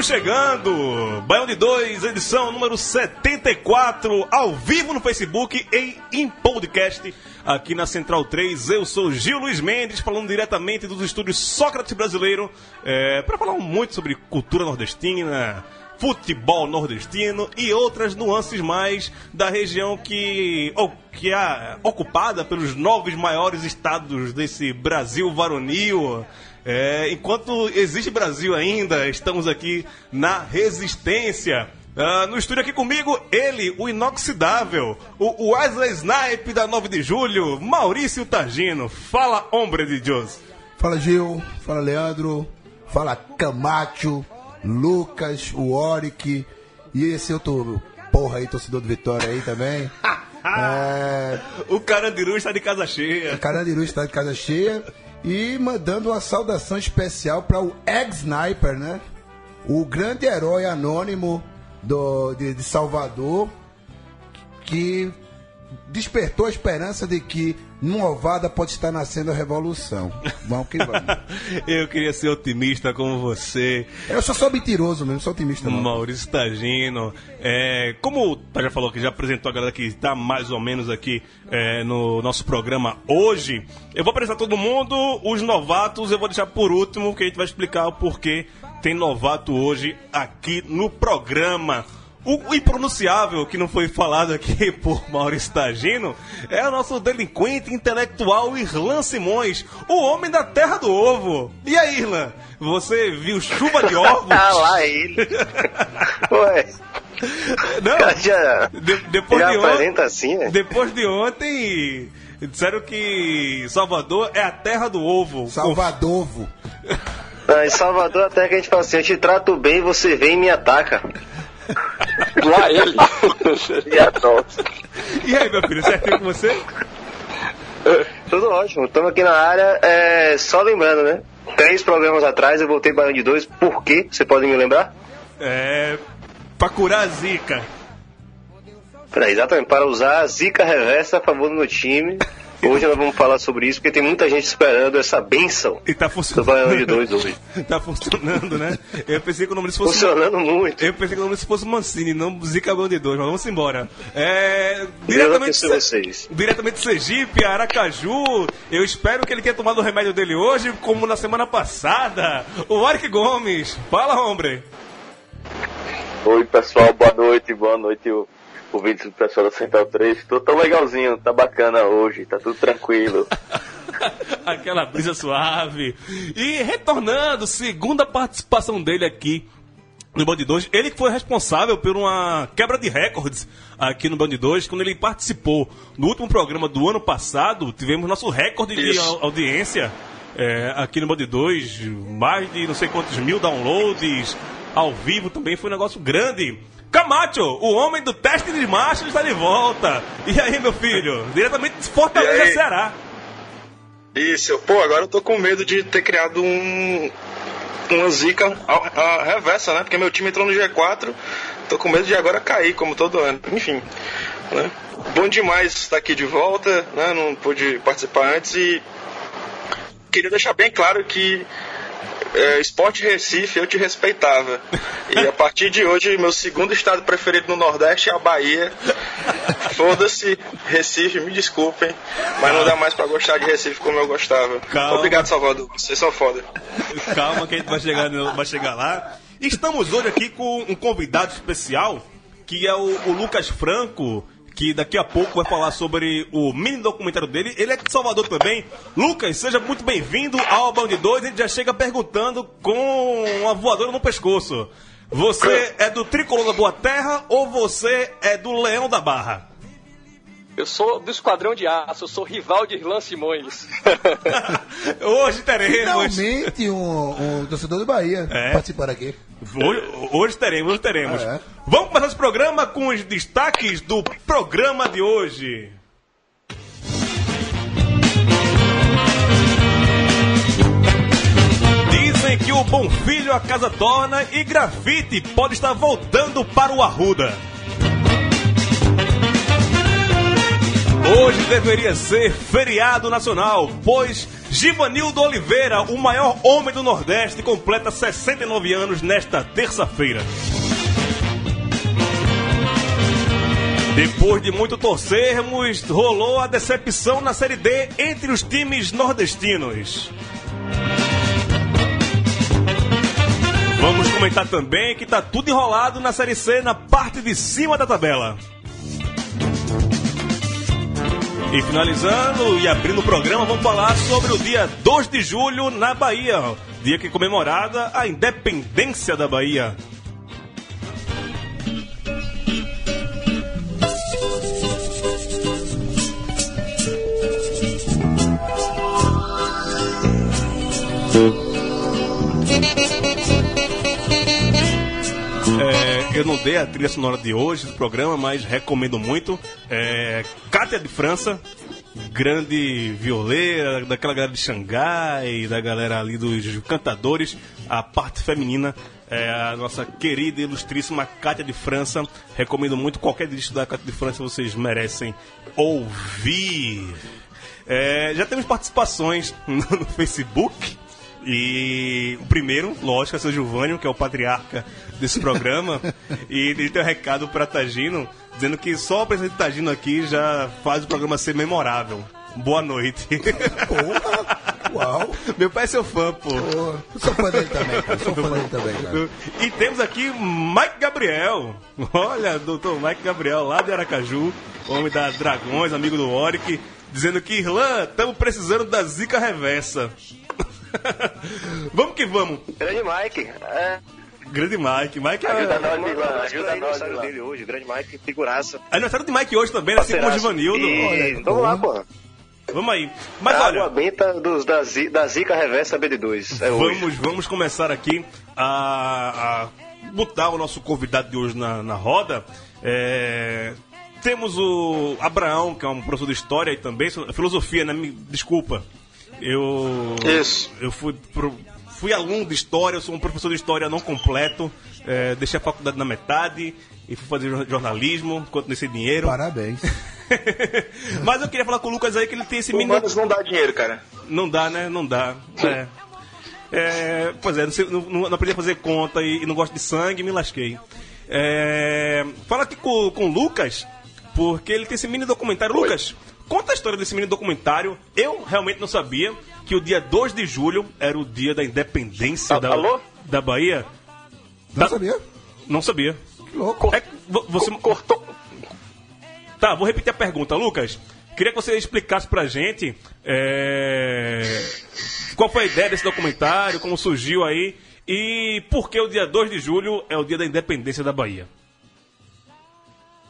Estamos chegando! Baião de 2, edição número 74, ao vivo no Facebook e em podcast aqui na Central 3. Eu sou Gil Luiz Mendes, falando diretamente dos estúdios Sócrates Brasileiro, é, para falar muito sobre cultura nordestina, futebol nordestino e outras nuances mais da região que, que é ocupada pelos nove maiores estados desse Brasil varonil. É, enquanto existe Brasil ainda, estamos aqui na resistência. Ah, no estúdio aqui comigo, ele, o inoxidável, o Wesley Snipe da 9 de julho, Maurício Targino. Fala, hombre de Deus. Fala Gil, fala Leandro, fala Camacho, Lucas, o Oric e esse outro porra aí, torcedor do Vitória aí também. é, O Carandiru está de casa cheia. Carandiru está de casa cheia e mandando uma saudação especial para o ex-sniper, né? O grande herói anônimo do, de, de Salvador que despertou a esperança de que numa ovada pode estar nascendo a revolução. Vamos que vamos. Eu queria ser otimista como você, Eu só sou mentiroso mesmo, sou otimista não. Maurício Tagino. É, como o já falou que já apresentou a galera que está mais ou menos aqui é, no nosso programa hoje, eu vou apresentar todo mundo, os novatos eu vou deixar por último, que a gente vai explicar o porquê tem novato hoje aqui no programa. O, o impronunciável que não foi falado aqui por Maurício Tagino é o nosso delinquente intelectual Irlan Simões, o homem da terra do ovo. E aí, Irlan? Você viu chuva de ovos? Ah lá ele. Ué, Não, já, de- depois, já de ontem, assim, né? depois de ontem, disseram que Salvador é a terra do ovo. Salvadovo. Ah, em Salvador até que a gente fala assim, eu te trato bem, você vem e me ataca. Lá ele. E adota. E aí, meu filho, certinho com você? Tudo ótimo, estamos aqui na área. É, só lembrando, né? Três programas atrás eu voltei Baião de Dois. Por quê? Você pode me lembrar? É. Pra curar a zica. Pra, exatamente, para usar a zica reversa a favor do meu time. Hoje nós vamos falar sobre isso, porque tem muita gente esperando essa benção E tá do funcionando. Baião de Dois hoje. tá funcionando, né? Eu pensei que o nome disso fosse. Funcionando muito. Eu pensei que o nome disso fosse Mancini, não Zica Bão de Dois, mas vamos embora. É. Diretamente, vocês. diretamente de Sergipe, Aracaju. Eu espero que ele tenha tomado o remédio dele hoje, como na semana passada. O Eric Gomes. Fala, hombre. Oi, pessoal, boa noite, boa noite, o ouvintes do pessoal da Central 3. Tô tão legalzinho, tá bacana hoje, tá tudo tranquilo. Aquela brisa suave. E retornando, segunda participação dele aqui no Band 2. Ele que foi responsável por uma quebra de recordes aqui no Band 2. Quando ele participou no último programa do ano passado, tivemos nosso recorde de Isso. au- audiência é, aqui no Band 2. Mais de não sei quantos mil downloads ao vivo também. Foi um negócio grande. Camacho, o homem do teste de marcha, está de volta. E aí, meu filho? Diretamente de Fortaleza? Ceará. Isso, pô, agora eu tô com medo de ter criado um. Uma zica a, a reversa, né? Porque meu time entrou no G4, tô com medo de agora cair, como todo ano. Enfim, né? Bom demais estar aqui de volta, né? Não pude participar antes e. Queria deixar bem claro que. É, Esporte Recife, eu te respeitava. E a partir de hoje, meu segundo estado preferido no Nordeste é a Bahia. Foda-se, Recife, me desculpem, mas não dá mais pra gostar de Recife como eu gostava. Calma. Obrigado, Salvador, vocês são foda. Calma que a gente vai chegar, vai chegar lá. Estamos hoje aqui com um convidado especial, que é o, o Lucas Franco, que daqui a pouco vai falar sobre o mini documentário dele. Ele é de Salvador também. Lucas, seja muito bem-vindo ao Band de 2. A gente já chega perguntando com uma voadora no pescoço. Você é do Tricolor da Boa Terra ou você é do Leão da Barra? Eu sou do Esquadrão de Aço, eu sou rival de Irlan Simões. hoje teremos. Finalmente um, um torcedor do Bahia É. participando aqui. Hoje, hoje teremos, hoje teremos. Ah, é? Vamos começar esse programa com os destaques do programa de hoje. Dizem que o bom filho a casa torna e grafite pode estar voltando para o Arruda. Hoje deveria ser feriado nacional, pois Givanildo Oliveira, o maior homem do Nordeste, completa 69 anos nesta terça-feira. Depois de muito torcermos, rolou a decepção na Série D entre os times nordestinos. Vamos comentar também que tá tudo enrolado na Série C na parte de cima da tabela. E finalizando e abrindo o programa, vamos falar sobre o dia 2 de julho na Bahia, dia que comemorada a independência da Bahia. Eu não dei a trilha sonora de hoje do programa, mas recomendo muito. É, Cátia de França, grande violeira, daquela galera de Xangai, da galera ali dos cantadores, a parte feminina. É a nossa querida e ilustríssima Cátia de França. Recomendo muito qualquer disco da Cátia de França, vocês merecem ouvir. É, já temos participações no, no Facebook. E o primeiro, lógico, é o seu Gilvânio, que é o patriarca desse programa. e ele tem um recado para Tagino, dizendo que só a presença de Tagino aqui já faz o programa ser memorável. Boa noite. Uau! Meu pai é seu fã, pô. Eu sou fã dele também, cara. Sou fã dele também, cara. E temos aqui Mike Gabriel. Olha, doutor Mike Gabriel, lá de Aracaju, homem da Dragões, amigo do Oric, dizendo que Irlã, estamos precisando da zica reversa. vamos que vamos. Grande Mike. É, Grande Mike. Mike ajuda é. nós, Ivan. Ajuda Ajuda nós, nós, aniversário Ivan. dele hoje. Grande Mike, figuraça. Aniversário de Mike hoje também, assim como o. Givanildo. E- Vamos lá, pô. Vamos aí. Mas A olha. água benta dos, da, da Zica Reversa BD2. É hoje. Vamos, vamos começar aqui a, a botar o nosso convidado de hoje na, na roda. É, temos o Abraão, que é um professor de história e também filosofia, né? Me, desculpa. Eu. Isso. Eu fui, pro- fui aluno de história, eu sou um professor de história não completo. é, deixei a faculdade na metade e fui fazer jor- jornalismo enquanto nesse dinheiro. Parabéns. Mas eu queria falar com o Lucas aí que ele tem esse mínimo. Humanos não dá dinheiro, cara. Não dá, né? Não dá. É. É, pois é, não, sei- não, não aprendi a fazer conta e, e não gosto de sangue, me lasquei. É, fala aqui com, com o Lucas, porque ele tem esse mini documentário. Lucas, conta a história desse mini documentário. Eu realmente não sabia que o dia 2 de julho era o dia da independência A- da, alô? da Bahia. Não Tá. sabia? Não sabia. Que louco. É, você, Cortou. Tá, vou repetir a pergunta, Lucas. Queria que você explicasse pra gente é, qual foi a ideia desse documentário, como surgiu aí e por que o dia 2 de julho é o dia da independência da Bahia.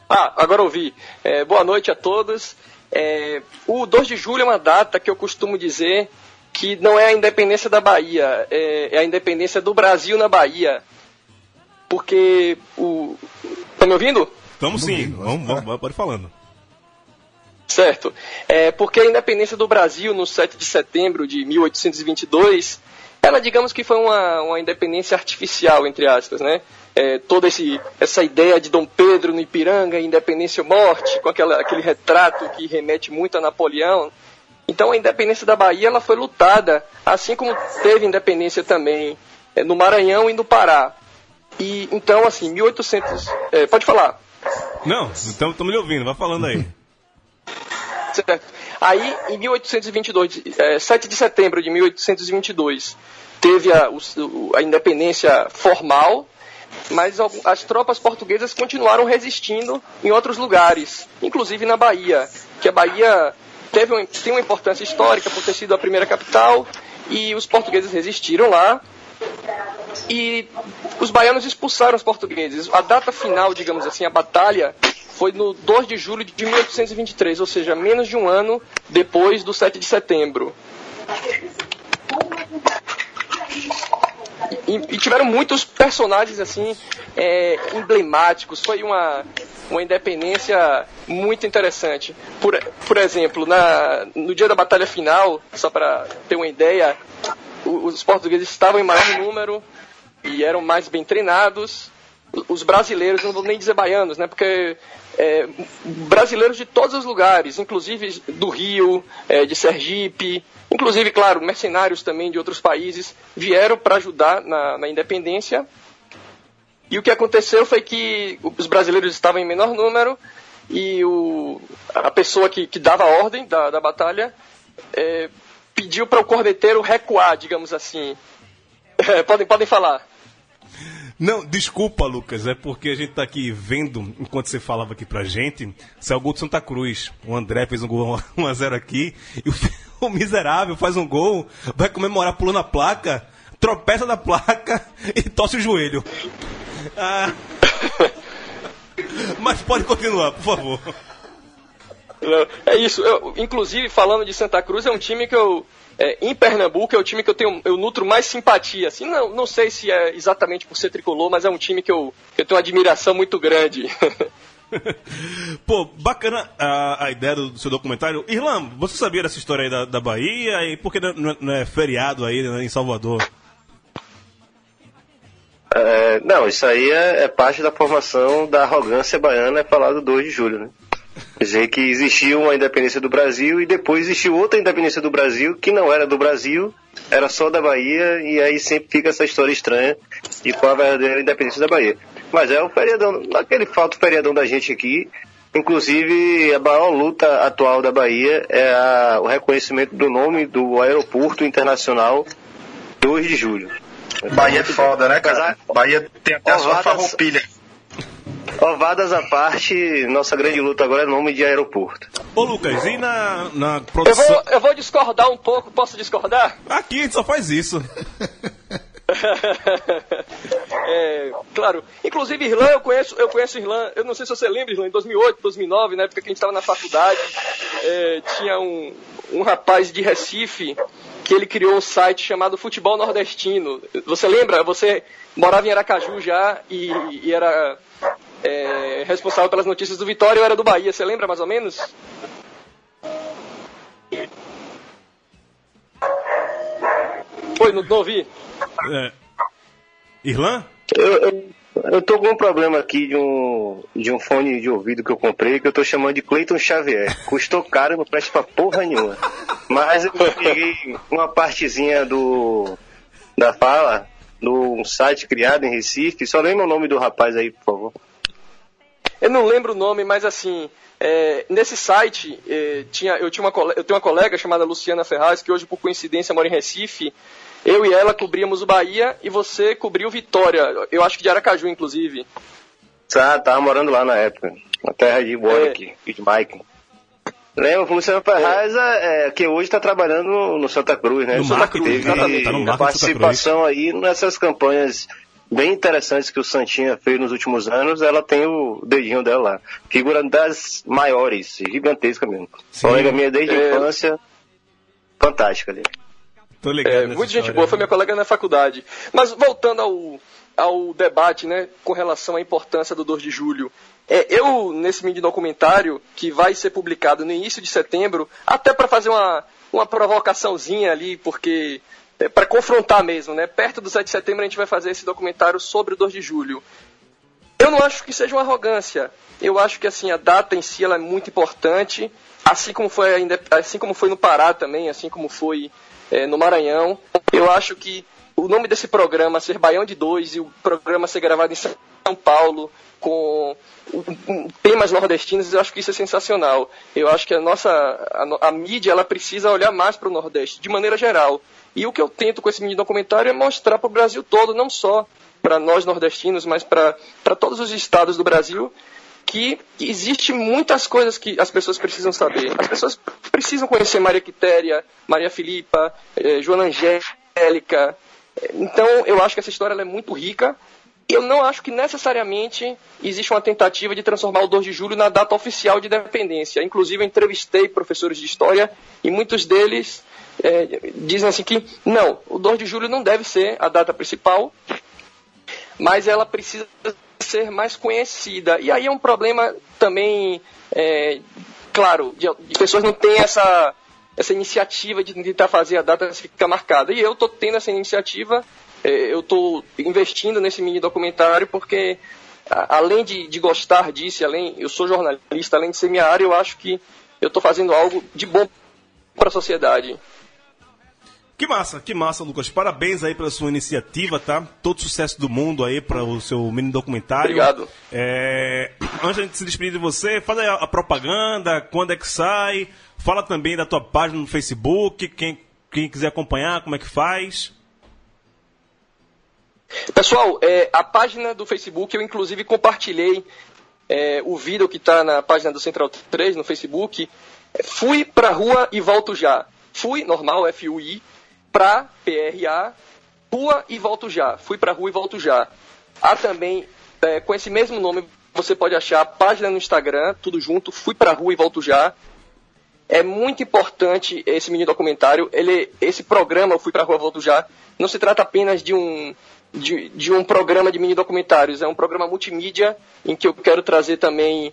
Ah, agora ouvi. É, boa noite a todos. É, o 2 de julho é uma data que eu costumo dizer que não é a independência da Bahia, é, é a independência do Brasil na Bahia. Porque o. Tá me ouvindo? Vamos sim, ouvindo, vamos, vai. vamos, pode falando. Certo. É, porque a independência do Brasil, no 7 de setembro de 1822, ela, digamos que foi uma, uma independência artificial, entre aspas, né? É, toda esse, essa ideia de Dom Pedro no Ipiranga, independência ou morte, com aquela, aquele retrato que remete muito a Napoleão. Então, a independência da Bahia ela foi lutada, assim como teve independência também é, no Maranhão e no Pará. E, então, assim, 1800... é, pode falar. Não, então estamos lhe ouvindo, vai falando aí. Certo. Aí, em 1822, é, 7 de setembro de 1822, teve a, o- a independência formal, mas as tropas portuguesas continuaram resistindo em outros lugares, inclusive na Bahia, que a Bahia teve tem uma importância histórica por ter sido a primeira capital e os portugueses resistiram lá e os baianos expulsaram os portugueses. A data final, digamos assim, a batalha foi no 2 de julho de 1823, ou seja, menos de um ano depois do 7 de setembro. E, e tiveram muitos personagens assim é, emblemáticos. Foi uma, uma independência muito interessante. Por, por exemplo, na, no dia da batalha final, só para ter uma ideia, os portugueses estavam em maior número e eram mais bem treinados. Os brasileiros, não vou nem dizer baianos, né? Porque é, brasileiros de todos os lugares, inclusive do Rio, é, de Sergipe, inclusive, claro, mercenários também de outros países, vieram para ajudar na, na independência. E o que aconteceu foi que os brasileiros estavam em menor número e o, a pessoa que, que dava a ordem da, da batalha é, pediu para o corneteiro recuar, digamos assim. Podem, podem falar. Não, desculpa, Lucas, é porque a gente tá aqui vendo, enquanto você falava aqui pra gente, saiu o gol de Santa Cruz. O André fez um gol 1x0 aqui, e o, o, miserável faz um gol, vai comemorar pulando a placa, tropeça da placa e torce o joelho. Ah. Mas pode continuar, por favor. É isso. Eu, inclusive, falando de Santa Cruz, é um time que eu. É, em Pernambuco é o time que eu tenho, eu nutro mais simpatia. Assim, não, não sei se é exatamente por ser tricolor, mas é um time que eu, que eu tenho uma admiração muito grande. Pô, bacana a, a ideia do, do, seu documentário. Irlan, você sabia dessa história aí da, da Bahia? E por que não, não é feriado aí né, em Salvador? É, não, isso aí é, é, parte da formação da arrogância baiana, é falar do 2 de julho, né? Dizer que existiu uma independência do Brasil e depois existiu outra independência do Brasil que não era do Brasil, era só da Bahia e aí sempre fica essa história estranha de qual a verdadeira independência da Bahia. Mas é o feriadão, aquele falta feriadão da gente aqui. Inclusive, a maior luta atual da Bahia é a, o reconhecimento do nome do aeroporto internacional 2 de julho. Bahia é foda, né, cara? Bahia tem até a sua farroupilha. Ovadas à parte, nossa grande luta agora é nome de aeroporto. Ô Lucas, e na, na produção. Eu vou, eu vou discordar um pouco, posso discordar? Aqui a gente só faz isso. é, claro. Inclusive, Irlã, eu conheço, eu conheço Irlã, eu não sei se você lembra, Irlã, em 2008, 2009, na época que a gente estava na faculdade, é, tinha um, um rapaz de Recife que ele criou um site chamado Futebol Nordestino. Você lembra? Você morava em Aracaju já e, e era é, responsável pelas notícias do Vitória, eu era do Bahia. Você lembra mais ou menos? Foi, não, não ouvi. É. Irlã? Eu, eu, eu, tô com um problema aqui de um, de um fone de ouvido que eu comprei que eu tô chamando de Cleiton Xavier. Custou caro, não presta pra porra nenhuma. Mas eu peguei uma partezinha do da fala num site criado em Recife. Só lembra o nome do rapaz aí, por favor. Eu não lembro o nome, mas assim, é, nesse site é, tinha, eu, tinha uma, eu tenho uma colega chamada Luciana Ferraz, que hoje por coincidência mora em Recife. Eu e ela cobríamos o Bahia e você cobriu Vitória. Eu acho que de Aracaju, inclusive. Tá, tava morando lá na época. Na terra de Warwick, é. de Mike. Lembra, o Luciano Ferraz é. é, que hoje está trabalhando no, Santa Cruz, né? No Santa Cruz, teve tá no participação aí nessas campanhas bem interessantes que o Santinha fez nos últimos anos, ela tem o dedinho dela lá. Figura das maiores, gigantesca mesmo. Sim. Colega minha desde a é... infância, fantástica ali. Tô ligado é, muita gente boa, foi minha colega na faculdade. Mas voltando ao, ao debate, né, com relação à importância do 2 de julho. É, eu, nesse mini documentário, que vai ser publicado no início de setembro, até para fazer uma, uma provocaçãozinha ali, porque é, para confrontar mesmo, né? Perto do 7 de setembro a gente vai fazer esse documentário sobre o 2 de julho. Eu não acho que seja uma arrogância. Eu acho que assim a data em si ela é muito importante, assim como foi ainda, assim como foi no Pará também, assim como foi é, no Maranhão. Eu acho que o nome desse programa ser Baião de Dois e o programa ser gravado em São Paulo com temas nordestinos, eu acho que isso é sensacional. Eu acho que a nossa a, a mídia ela precisa olhar mais para o Nordeste, de maneira geral. E o que eu tento com esse mini documentário é mostrar para o Brasil todo, não só para nós nordestinos, mas para todos os estados do Brasil, que existe muitas coisas que as pessoas precisam saber. As pessoas precisam conhecer Maria Quitéria, Maria Filipa, eh, Joana Angélica. Então, eu acho que essa história é muito rica. Eu não acho que necessariamente existe uma tentativa de transformar o 2 de julho na data oficial de independência. Inclusive, eu entrevistei professores de história e muitos deles é, dizem assim que não, o 2 de julho não deve ser a data principal, mas ela precisa ser mais conhecida. E aí é um problema também, é, claro, de, de, pessoas não têm essa, essa iniciativa de tentar fazer a data ficar marcada. E eu estou tendo essa iniciativa, é, eu estou investindo nesse mini documentário porque além de, de, gostar disso, além eu sou jornalista, além de ser minha área, eu acho que eu estou fazendo algo de bom para a sociedade. Que massa, que massa, Lucas. Parabéns aí pela sua iniciativa, tá? Todo sucesso do mundo aí para o seu mini documentário. Obrigado. É... Antes de se despedir de você, faz a propaganda, quando é que sai. Fala também da tua página no Facebook, quem, quem quiser acompanhar, como é que faz. Pessoal, é, a página do Facebook, eu inclusive compartilhei é, o vídeo que está na página do Central 3 no Facebook. Fui pra rua e volto já. Fui, normal, F-U-I, pra PRA, rua e volto já. Fui pra rua e volto já. Há também, é, com esse mesmo nome, você pode achar a página no Instagram, tudo junto, fui pra rua e volto já. É muito importante esse mini documentário. Ele, esse programa, Fui pra Rua Volto Já, não se trata apenas de um, de, de, um programa de mini documentários. É um programa multimídia em que eu quero trazer também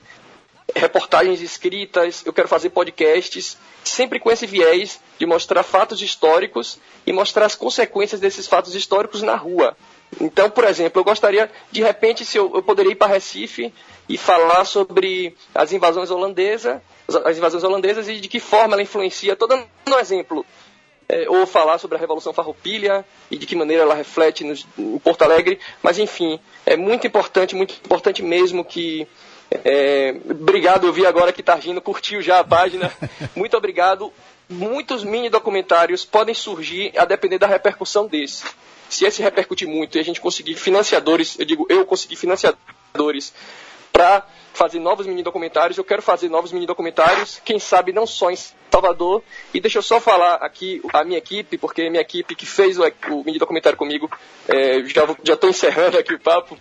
reportagens escritas, eu quero fazer podcasts, sempre com esse viés de mostrar fatos históricos e mostrar as consequências desses fatos históricos na rua. Então, por exemplo, eu gostaria, de repente, se eu, eu poderia ir para Recife e falar sobre as invasões holandesas, as invasões holandesas e de que forma ela influencia. Dando um exemplo. É, ou falar sobre a Revolução Farroupilha e de que maneira ela reflete nos, em Porto Alegre. Mas, enfim, é muito importante, muito importante mesmo que é, obrigado, eu vi agora que Targino curtiu já a página. Muito obrigado. Muitos mini documentários podem surgir a depender da repercussão desse. Se esse repercutir muito e a gente conseguir financiadores, eu digo, eu conseguir financiadores para fazer novos mini documentários, eu quero fazer novos mini documentários, quem sabe não só em Salvador. E deixa eu só falar aqui a minha equipe, porque minha equipe que fez o, o mini documentário comigo, é, já estou encerrando aqui o papo.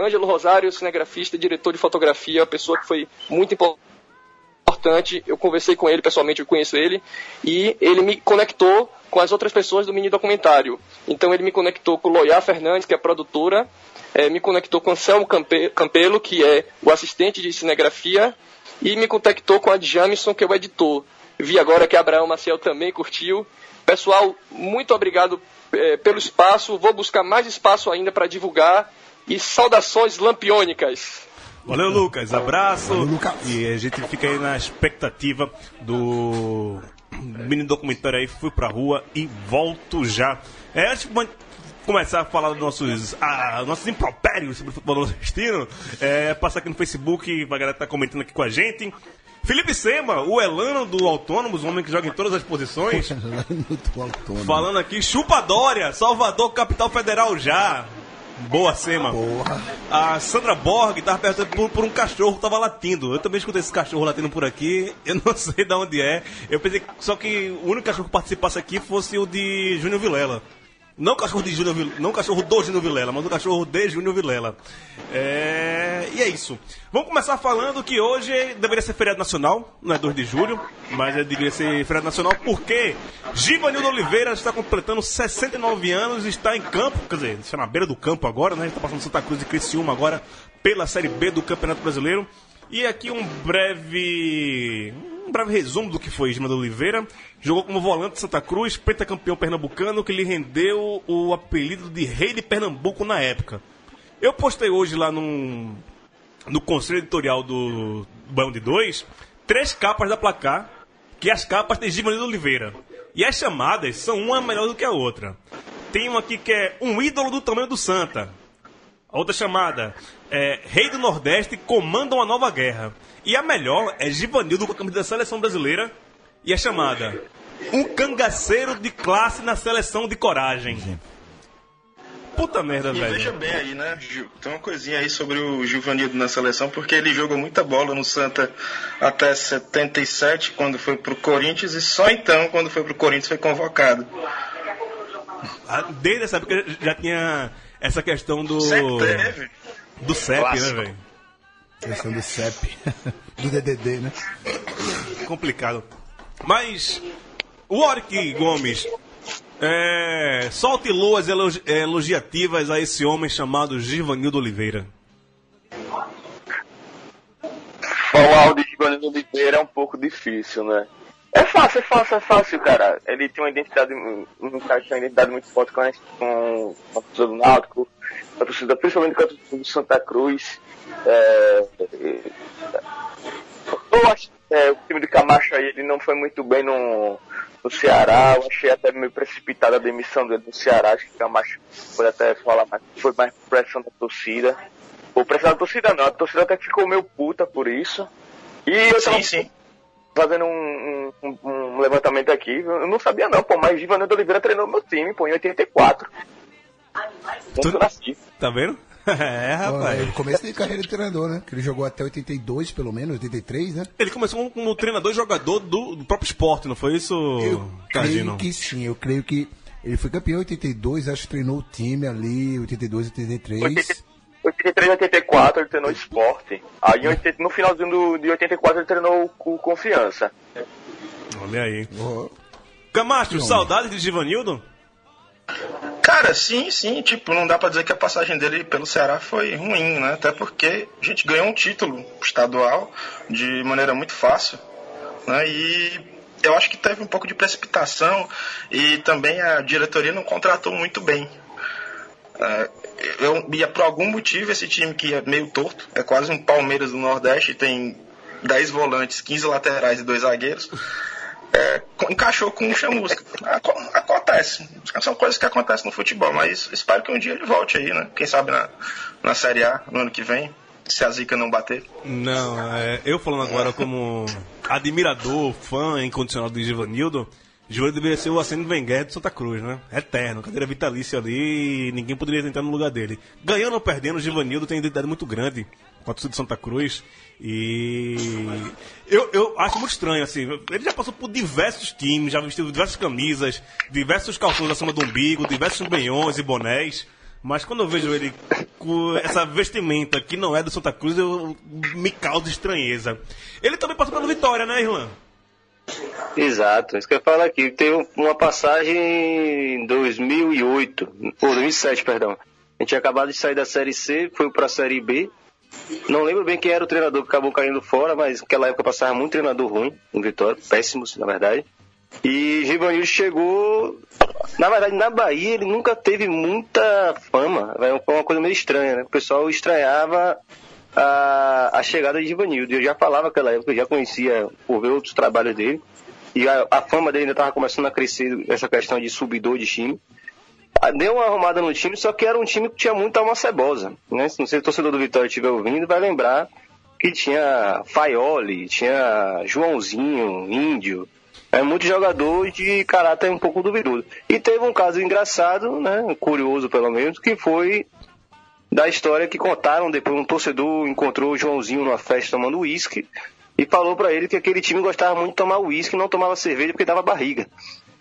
Ângelo Rosário, cinegrafista, diretor de fotografia, uma pessoa que foi muito importante. Eu conversei com ele pessoalmente, eu conheço ele, e ele me conectou com as outras pessoas do mini documentário. Então ele me conectou com Loiá Fernandes, que é produtora, é, me conectou com Anselmo Campelo, que é o assistente de cinegrafia, e me contactou com a Jamison, que é o editor. Vi agora que Abraão Maciel também curtiu. Pessoal, muito obrigado é, pelo espaço. Vou buscar mais espaço ainda para divulgar e saudações lampiônicas. Valeu, Lucas. Abraço. Valeu, Lucas. E a gente fica aí na expectativa do mini documentário aí. Fui pra rua e volto já. É, antes começar a falar dos nossos, ah, nossos impropérios sobre o futebol nordestino, é, passar aqui no Facebook, a galera tá comentando aqui com a gente. Felipe Sema, o Elano do Autônomos, o homem que joga em todas as posições. Falando aqui, Chupa Dória, Salvador, capital federal já. Boa, Sema. Porra. A Sandra Borg estava perguntando por, por, um cachorro que estava latindo. Eu também escutei esse cachorro latindo por aqui. Eu não sei de onde é. Eu pensei só que o único cachorro que participasse aqui fosse o de Júnior Vilela. Não cachorro de Júnior não o cachorro do Júnior Vilela, mas o cachorro de Júnior Vilela. É... E é isso. Vamos começar falando que hoje deveria ser feriado nacional, não é 2 de julho, mas deveria ser feriado nacional porque Givanildo Oliveira está completando 69 anos e está em campo, quer dizer, está na beira do campo agora, né? Está passando Santa Cruz e Criciúma agora pela Série B do Campeonato Brasileiro. E aqui um breve um breve resumo do que foi Gima Oliveira. Jogou como volante Santa Cruz, pentacampeão pernambucano, que lhe rendeu o apelido de Rei de Pernambuco na época. Eu postei hoje lá no, no conselho editorial do, do de Dois três capas da placar, que é as capas de Gima Oliveira. E as chamadas são uma melhor do que a outra. Tem uma aqui que é um ídolo do tamanho do Santa. A outra chamada é Rei do Nordeste comanda uma nova guerra. E a melhor é Givanildo com a camisa da seleção brasileira e é chamada Um cangaceiro de classe na seleção de coragem. Puta merda, E velho. veja bem aí, né? Gil, Tem uma coisinha aí sobre o Givanildo na seleção, porque ele jogou muita bola no Santa até 77, quando foi pro Corinthians, e só então, quando foi pro Corinthians, foi convocado. Ah, Desde essa época já tinha essa questão do. Sempre teve. Do CEP, Clássico. né, velho? Questão do CEP. do DDD, né? Complicado. Mas. O Oric Gomes. É, solte elogi- elogiativas a esse homem chamado Givanildo Oliveira. Falar de Giovanni Oliveira é um pouco difícil, né? É fácil, é fácil, é fácil, cara. Ele tem uma identidade, um cara tem uma identidade muito forte com a, com a torcida do Náutico, a torcida, principalmente do Santa Cruz. É, eu acho que é, o time de Camacho aí, ele não foi muito bem no, no Ceará. Eu achei até meio precipitada a demissão dele no Ceará. Acho que Camacho pode até falar mais, foi mais pressão da torcida. Ou pressão da torcida não, a torcida até ficou meio puta por isso. E eu tava Sim, sim. fazendo um, um- um levantamento aqui, eu não sabia não, pô, mas Givanildo Oliveira treinou meu time, pô, em 84. Tu- nasci. Tá vendo? é, rapaz. no começo de carreira de treinador, né? Que ele jogou até 82, pelo menos, 83, né? Ele começou como treinador e jogador do, do próprio esporte, não foi isso, Eu Cardino? creio que sim, eu creio que ele foi campeão em 82, acho que treinou o time ali, 82, 83. 83 84 ele treinou esporte. Aí em 80 no finalzinho do, de 84 ele treinou o Confiança. Olha aí. Ó, Camacho, saudade de Givanildo? Cara, sim, sim, tipo, não dá pra dizer que a passagem dele pelo Ceará foi ruim, né? Até porque a gente ganhou um título estadual de maneira muito fácil, né? E eu acho que teve um pouco de precipitação e também a diretoria não contratou muito bem. É, eu, e por algum motivo esse time que é meio torto, é quase um Palmeiras do Nordeste, tem 10 volantes, 15 laterais e dois zagueiros é, encaixou com o Chamusca. Aco- Acontece. São coisas que acontecem no futebol, mas espero que um dia ele volte aí, né? Quem sabe na, na Série A, no ano que vem, se a zica não bater. Não, é, eu falando agora como admirador, fã incondicional do Givanildo, Givanildo deveria ser o Arsênio Wenger de Santa Cruz, né? Eterno, cadeira vitalícia ali, ninguém poderia entrar no lugar dele. Ganhando ou perdendo, o Givanildo tem uma identidade muito grande com a torcida de Santa Cruz. E eu, eu acho muito estranho, assim. Ele já passou por diversos times, já vestiu diversas camisas, diversos calções acima do umbigo, diversos benhões e bonés. Mas quando eu vejo ele com essa vestimenta que não é do Santa Cruz, eu me causa estranheza. Ele também passou pelo Vitória, né, Irlan? Exato, isso que eu falo aqui. Teve uma passagem em 2008, ou 2007, perdão. A gente acabado de sair da Série C, foi pra Série B. Não lembro bem quem era o treinador que acabou caindo fora, mas naquela época passava muito treinador ruim no Vitória, péssimos, na verdade. E Givanildo chegou. Na verdade, na Bahia ele nunca teve muita fama. Foi uma coisa meio estranha, né? O pessoal estranhava a, a chegada de Givanildo. Eu já falava naquela época, eu já conhecia por ver outros trabalhos dele. E a, a fama dele ainda estava começando a crescer, essa questão de subidor de time. Ah, Deu uma arrumada no time, só que era um time que tinha muita alma cebosa. Né? Se não sei se o torcedor do Vitória estiver ouvindo, vai lembrar que tinha Faioli, tinha Joãozinho, Índio. É muito jogador de caráter um pouco duvidoso. E teve um caso engraçado, né, curioso pelo menos, que foi da história que contaram depois um torcedor encontrou o Joãozinho numa festa tomando uísque e falou pra ele que aquele time gostava muito de tomar uísque e não tomava cerveja porque dava barriga.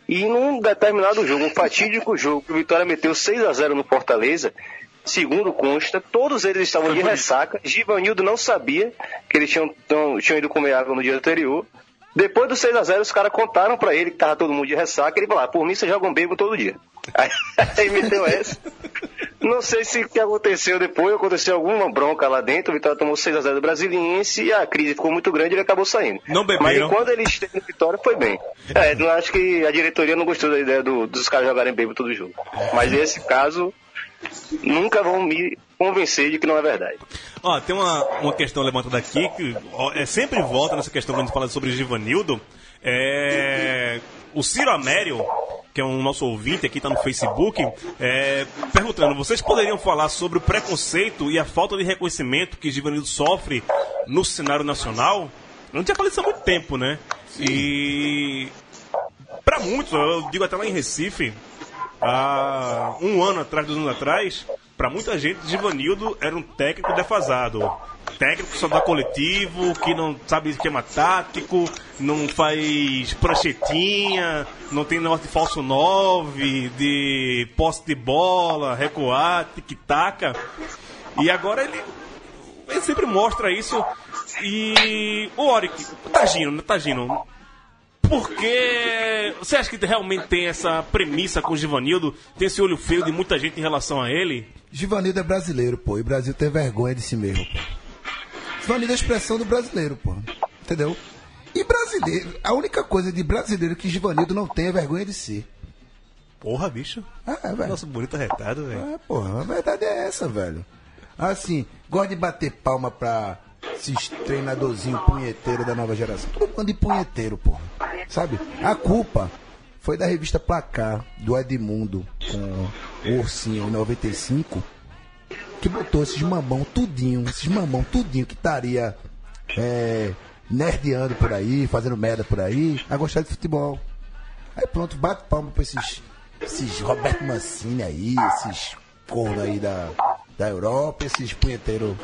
E num determinado jogo, um fatídico jogo, que o Vitória meteu 6 a 0 no Fortaleza, segundo consta, todos eles estavam de ressaca. Givanildo não sabia que eles tinham, tão- tinham ido comer água no dia anterior. Depois do 6 a 0 os caras contaram pra ele que tava todo mundo de ressaca. Ele falou: ah, por mim você joga um bebo todo dia. Aí, aí meteu essa. Não sei se o que aconteceu depois, aconteceu alguma bronca lá dentro. O Vitória tomou 6 a 0 do Brasiliense e a crise ficou muito grande e ele acabou saindo. Não beberam. Mas enquanto ele esteve no Vitória, foi bem. É, não acho que a diretoria não gostou da ideia do- dos caras jogarem bebo todo jogo. Mas esse caso, nunca vão me convencer de que não é verdade. Ó, tem uma, uma questão levantada aqui que ó, é, sempre volta nessa questão quando a gente fala sobre Givanildo. É, o Ciro Amério, que é um nosso ouvinte aqui, tá no Facebook, é, perguntando: vocês poderiam falar sobre o preconceito e a falta de reconhecimento que Givanildo sofre no cenário nacional? Eu não tinha falado isso há muito tempo, né? E para muitos, eu digo até lá em Recife, há um ano atrás, dois anos atrás, para muita gente, Givanildo era um técnico defasado. Técnico só dá coletivo, que não sabe esquema tático, não faz pranchetinha, não tem negócio de falso 9, de posse de bola, recuar, tic-taca. E agora ele, ele sempre mostra isso. E o Oric, Tagino, né? Tagino, porque você acha que realmente tem essa premissa com o Givanildo? Tem esse olho feio de muita gente em relação a ele? Givanildo é brasileiro, pô. E o Brasil tem vergonha de si mesmo, pô. Givanildo é a expressão do brasileiro, pô. Entendeu? E brasileiro, a única coisa de brasileiro que Givanildo não tem é vergonha de si. Porra, bicho. Ah, é, velho. Nossa, bonito arretado, velho. É, porra, a verdade é essa, velho. Assim, gosta de bater palma pra esses treinadorzinho punheteiro da nova geração. Todo mundo de punheteiro, porra. Sabe? A culpa foi da revista Placar, do Edmundo, com o Ursinho em 95, que botou esses mamão tudinho, esses mamão tudinho que estaria é, nerdeando por aí, fazendo merda por aí, a gostar de futebol. Aí pronto, bate palma pra esses, esses Roberto Mancini aí, esses corno aí da, da Europa, esses punheteiros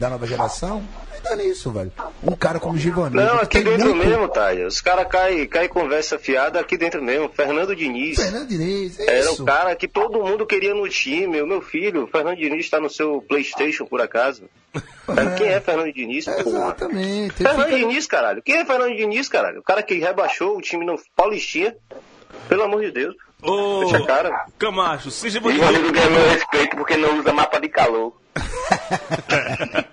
da nova geração. Aí dá nisso, velho. Um cara como Givanildo. Não, aqui tem dentro muito- mesmo, Taia. Os caras caem cai conversa fiada aqui dentro mesmo. Fernando Diniz. Fernando Diniz, é Era isso. o cara que todo mundo queria no time. O meu filho, Fernando Diniz, está no seu Playstation, por acaso. Sabe Quem é Fernando Diniz? Porra. Exatamente. Fernando fica- Diniz, caralho. Quem é Fernando Diniz, caralho? O cara que rebaixou o time no Paulistinha. Pelo amor de Deus. Ô, Fecha a cara. Camacho, se O Givanildo... Givanildo ganha meu respeito porque não usa mapa de calor.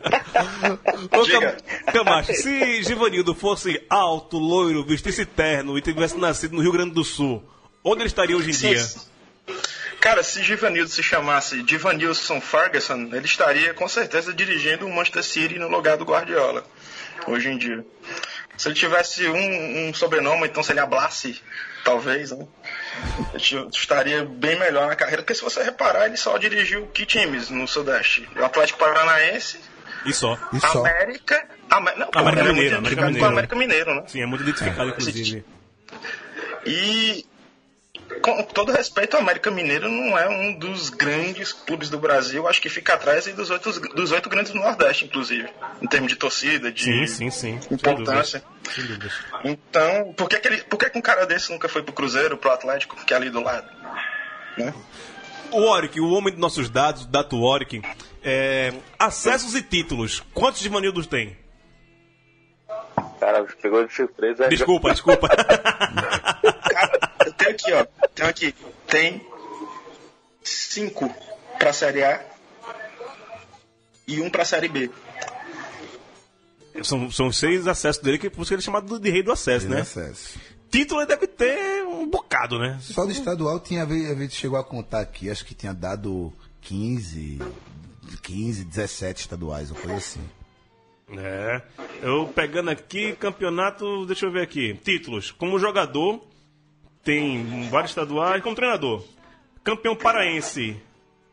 Ô, Camacho, se Givanildo fosse alto, loiro, vestisse terno e tivesse nascido no Rio Grande do Sul, onde ele estaria hoje em dia? Cara, se Givanildo se chamasse Givanilson Ferguson, ele estaria com certeza dirigindo o Manchester City no lugar do Guardiola, hoje em dia. Se ele tivesse um, um sobrenome, então seria Blassi, talvez, né? Ele estaria bem melhor na carreira, porque se você reparar, ele só dirigiu que times no Sudeste? O Atlético Paranaense, E só. E só. América... Amé- não, América é Mineiro, muito América com Mineiro. o América Mineiro, né? Sim, é muito identificado, inclusive. E com todo respeito, o América Mineiro não é um dos grandes clubes do Brasil. Acho que fica atrás aí dos oito, dos oito grandes do Nordeste, inclusive, em termos de torcida, de Sim, sim, sim. Sem importância. dúvidas. Sem dúvidas. Então, por que, que, ele, por que, que um cara desse nunca foi pro Cruzeiro, pro Atlético, que é ali do lado? Né? O Oric, o homem dos nossos dados, o Dato Oric, é, acessos e títulos. Quantos Givanildos tem? Cara, pegou de surpresa. Desculpa, desculpa. Cara, eu tenho aqui, ó. Tenho aqui. Tem cinco pra Série A e um pra Série B. são, são seis acessos dele, que por isso que ele é chamado de rei do acesso, né? Acesso. Título ele deve ter um bocado, né? Só do estadual tinha, a gente chegou a contar aqui, acho que tinha dado 15, 15, 17 estaduais, uma coisa assim. É. Eu pegando aqui, campeonato, deixa eu ver aqui. Títulos. Como jogador, tem vários estaduais. Como treinador, campeão paraense.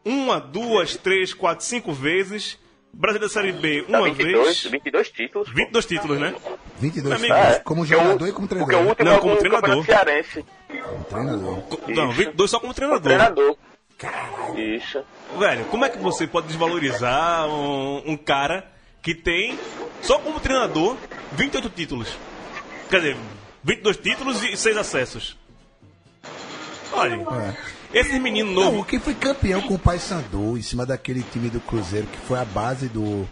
Uma, duas, três, quatro, cinco vezes. Brasileiro da Série B, Dá uma 22, vez. 22 títulos. 22 títulos, né? 22 Amigo, estaduais, é. como jogador e como Porque o treinador. último Não, é como treinador. Cearense. Como treinador. Não, Isso. 22 só como treinador. Treinador. Isso. Velho, como é que você pode desvalorizar um, um cara que tem, só como treinador, 28 títulos? Quer dizer, 22 títulos e 6 acessos. Olha, É. esses meninos Não, novos. quem foi campeão com o Paysandu em cima daquele time do Cruzeiro, que foi a base do,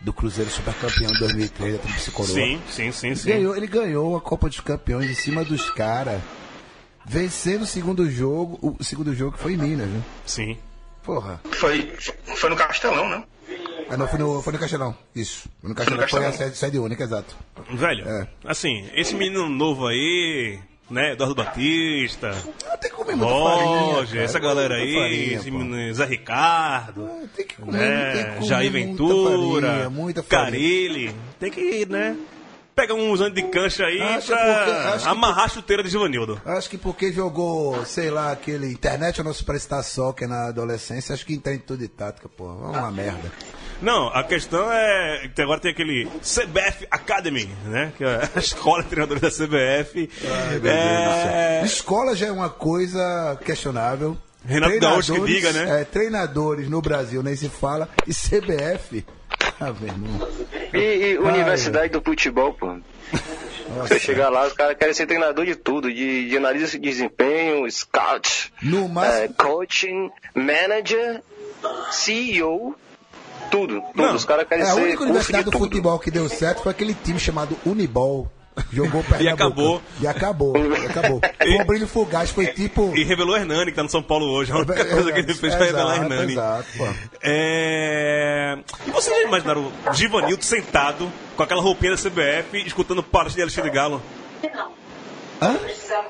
do Cruzeiro super campeão de 2003 da Tríplice Coroa. Sim, sim, sim, sim. Ganhou, ele ganhou a Copa dos Campeões em cima dos caras, vencendo o segundo jogo. O segundo jogo que foi em Minas, né? Sim. Porra. Foi, foi no Castelão, né? Ah, não, foi no, foi no Castelão. Isso. Foi no Castelão, Foi foi, no a Castelão. sede, sede única, exato. Velho, É. assim, esse menino novo aí, né? Eduardo Batista, Ah, tem que comer muita farinha. Roger, essa galera aí, farinha, esse pô. menino Zé Ricardo. Ah, Tem que comer, né? tem que comer Jair Ventura, farinha, muita farinha. Carilli. Tem que ir, né? Pega uns anos de cancha aí Acho pra porque- que amarrar a chuteira de Givanildo. Acho que porque jogou, sei lá, aquele Internet ou no Superstar Soccer na adolescência, acho que entende tudo de tática, pô. É uma merda. Não, a questão é que agora tem aquele CBF Academy, né? Que é a escola de treinadores da CBF. é... Escola já é uma coisa questionável. Renato Gaúcho que Treinadores, diga, né? É, treinadores no Brasil nem se fala. E CBF. Ah, meu irmão. E, e Universidade do Futebol, pô. Você chegar lá, os caras querem ser treinador de tudo, de, de analista de desempenho, scout, No eh, máximo. coaching, manager, CEO, tudo. tudo. Não, os caras querem É, a ser única curso universidade de do tudo. futebol que deu certo foi aquele time chamado Unibol. Jogou Pernambuco. acabou. E acabou. E acabou. Foi um brilho fugaz, foi tipo. E revelou Hernani, que tá no São Paulo hoje. A única coisa que ele fez foi revelar Hernani. Exato, pô. É... E vocês já imaginaram o Givanildo sentado com aquela roupinha da CBF, escutando palestras de Alexandre Galo? Hã?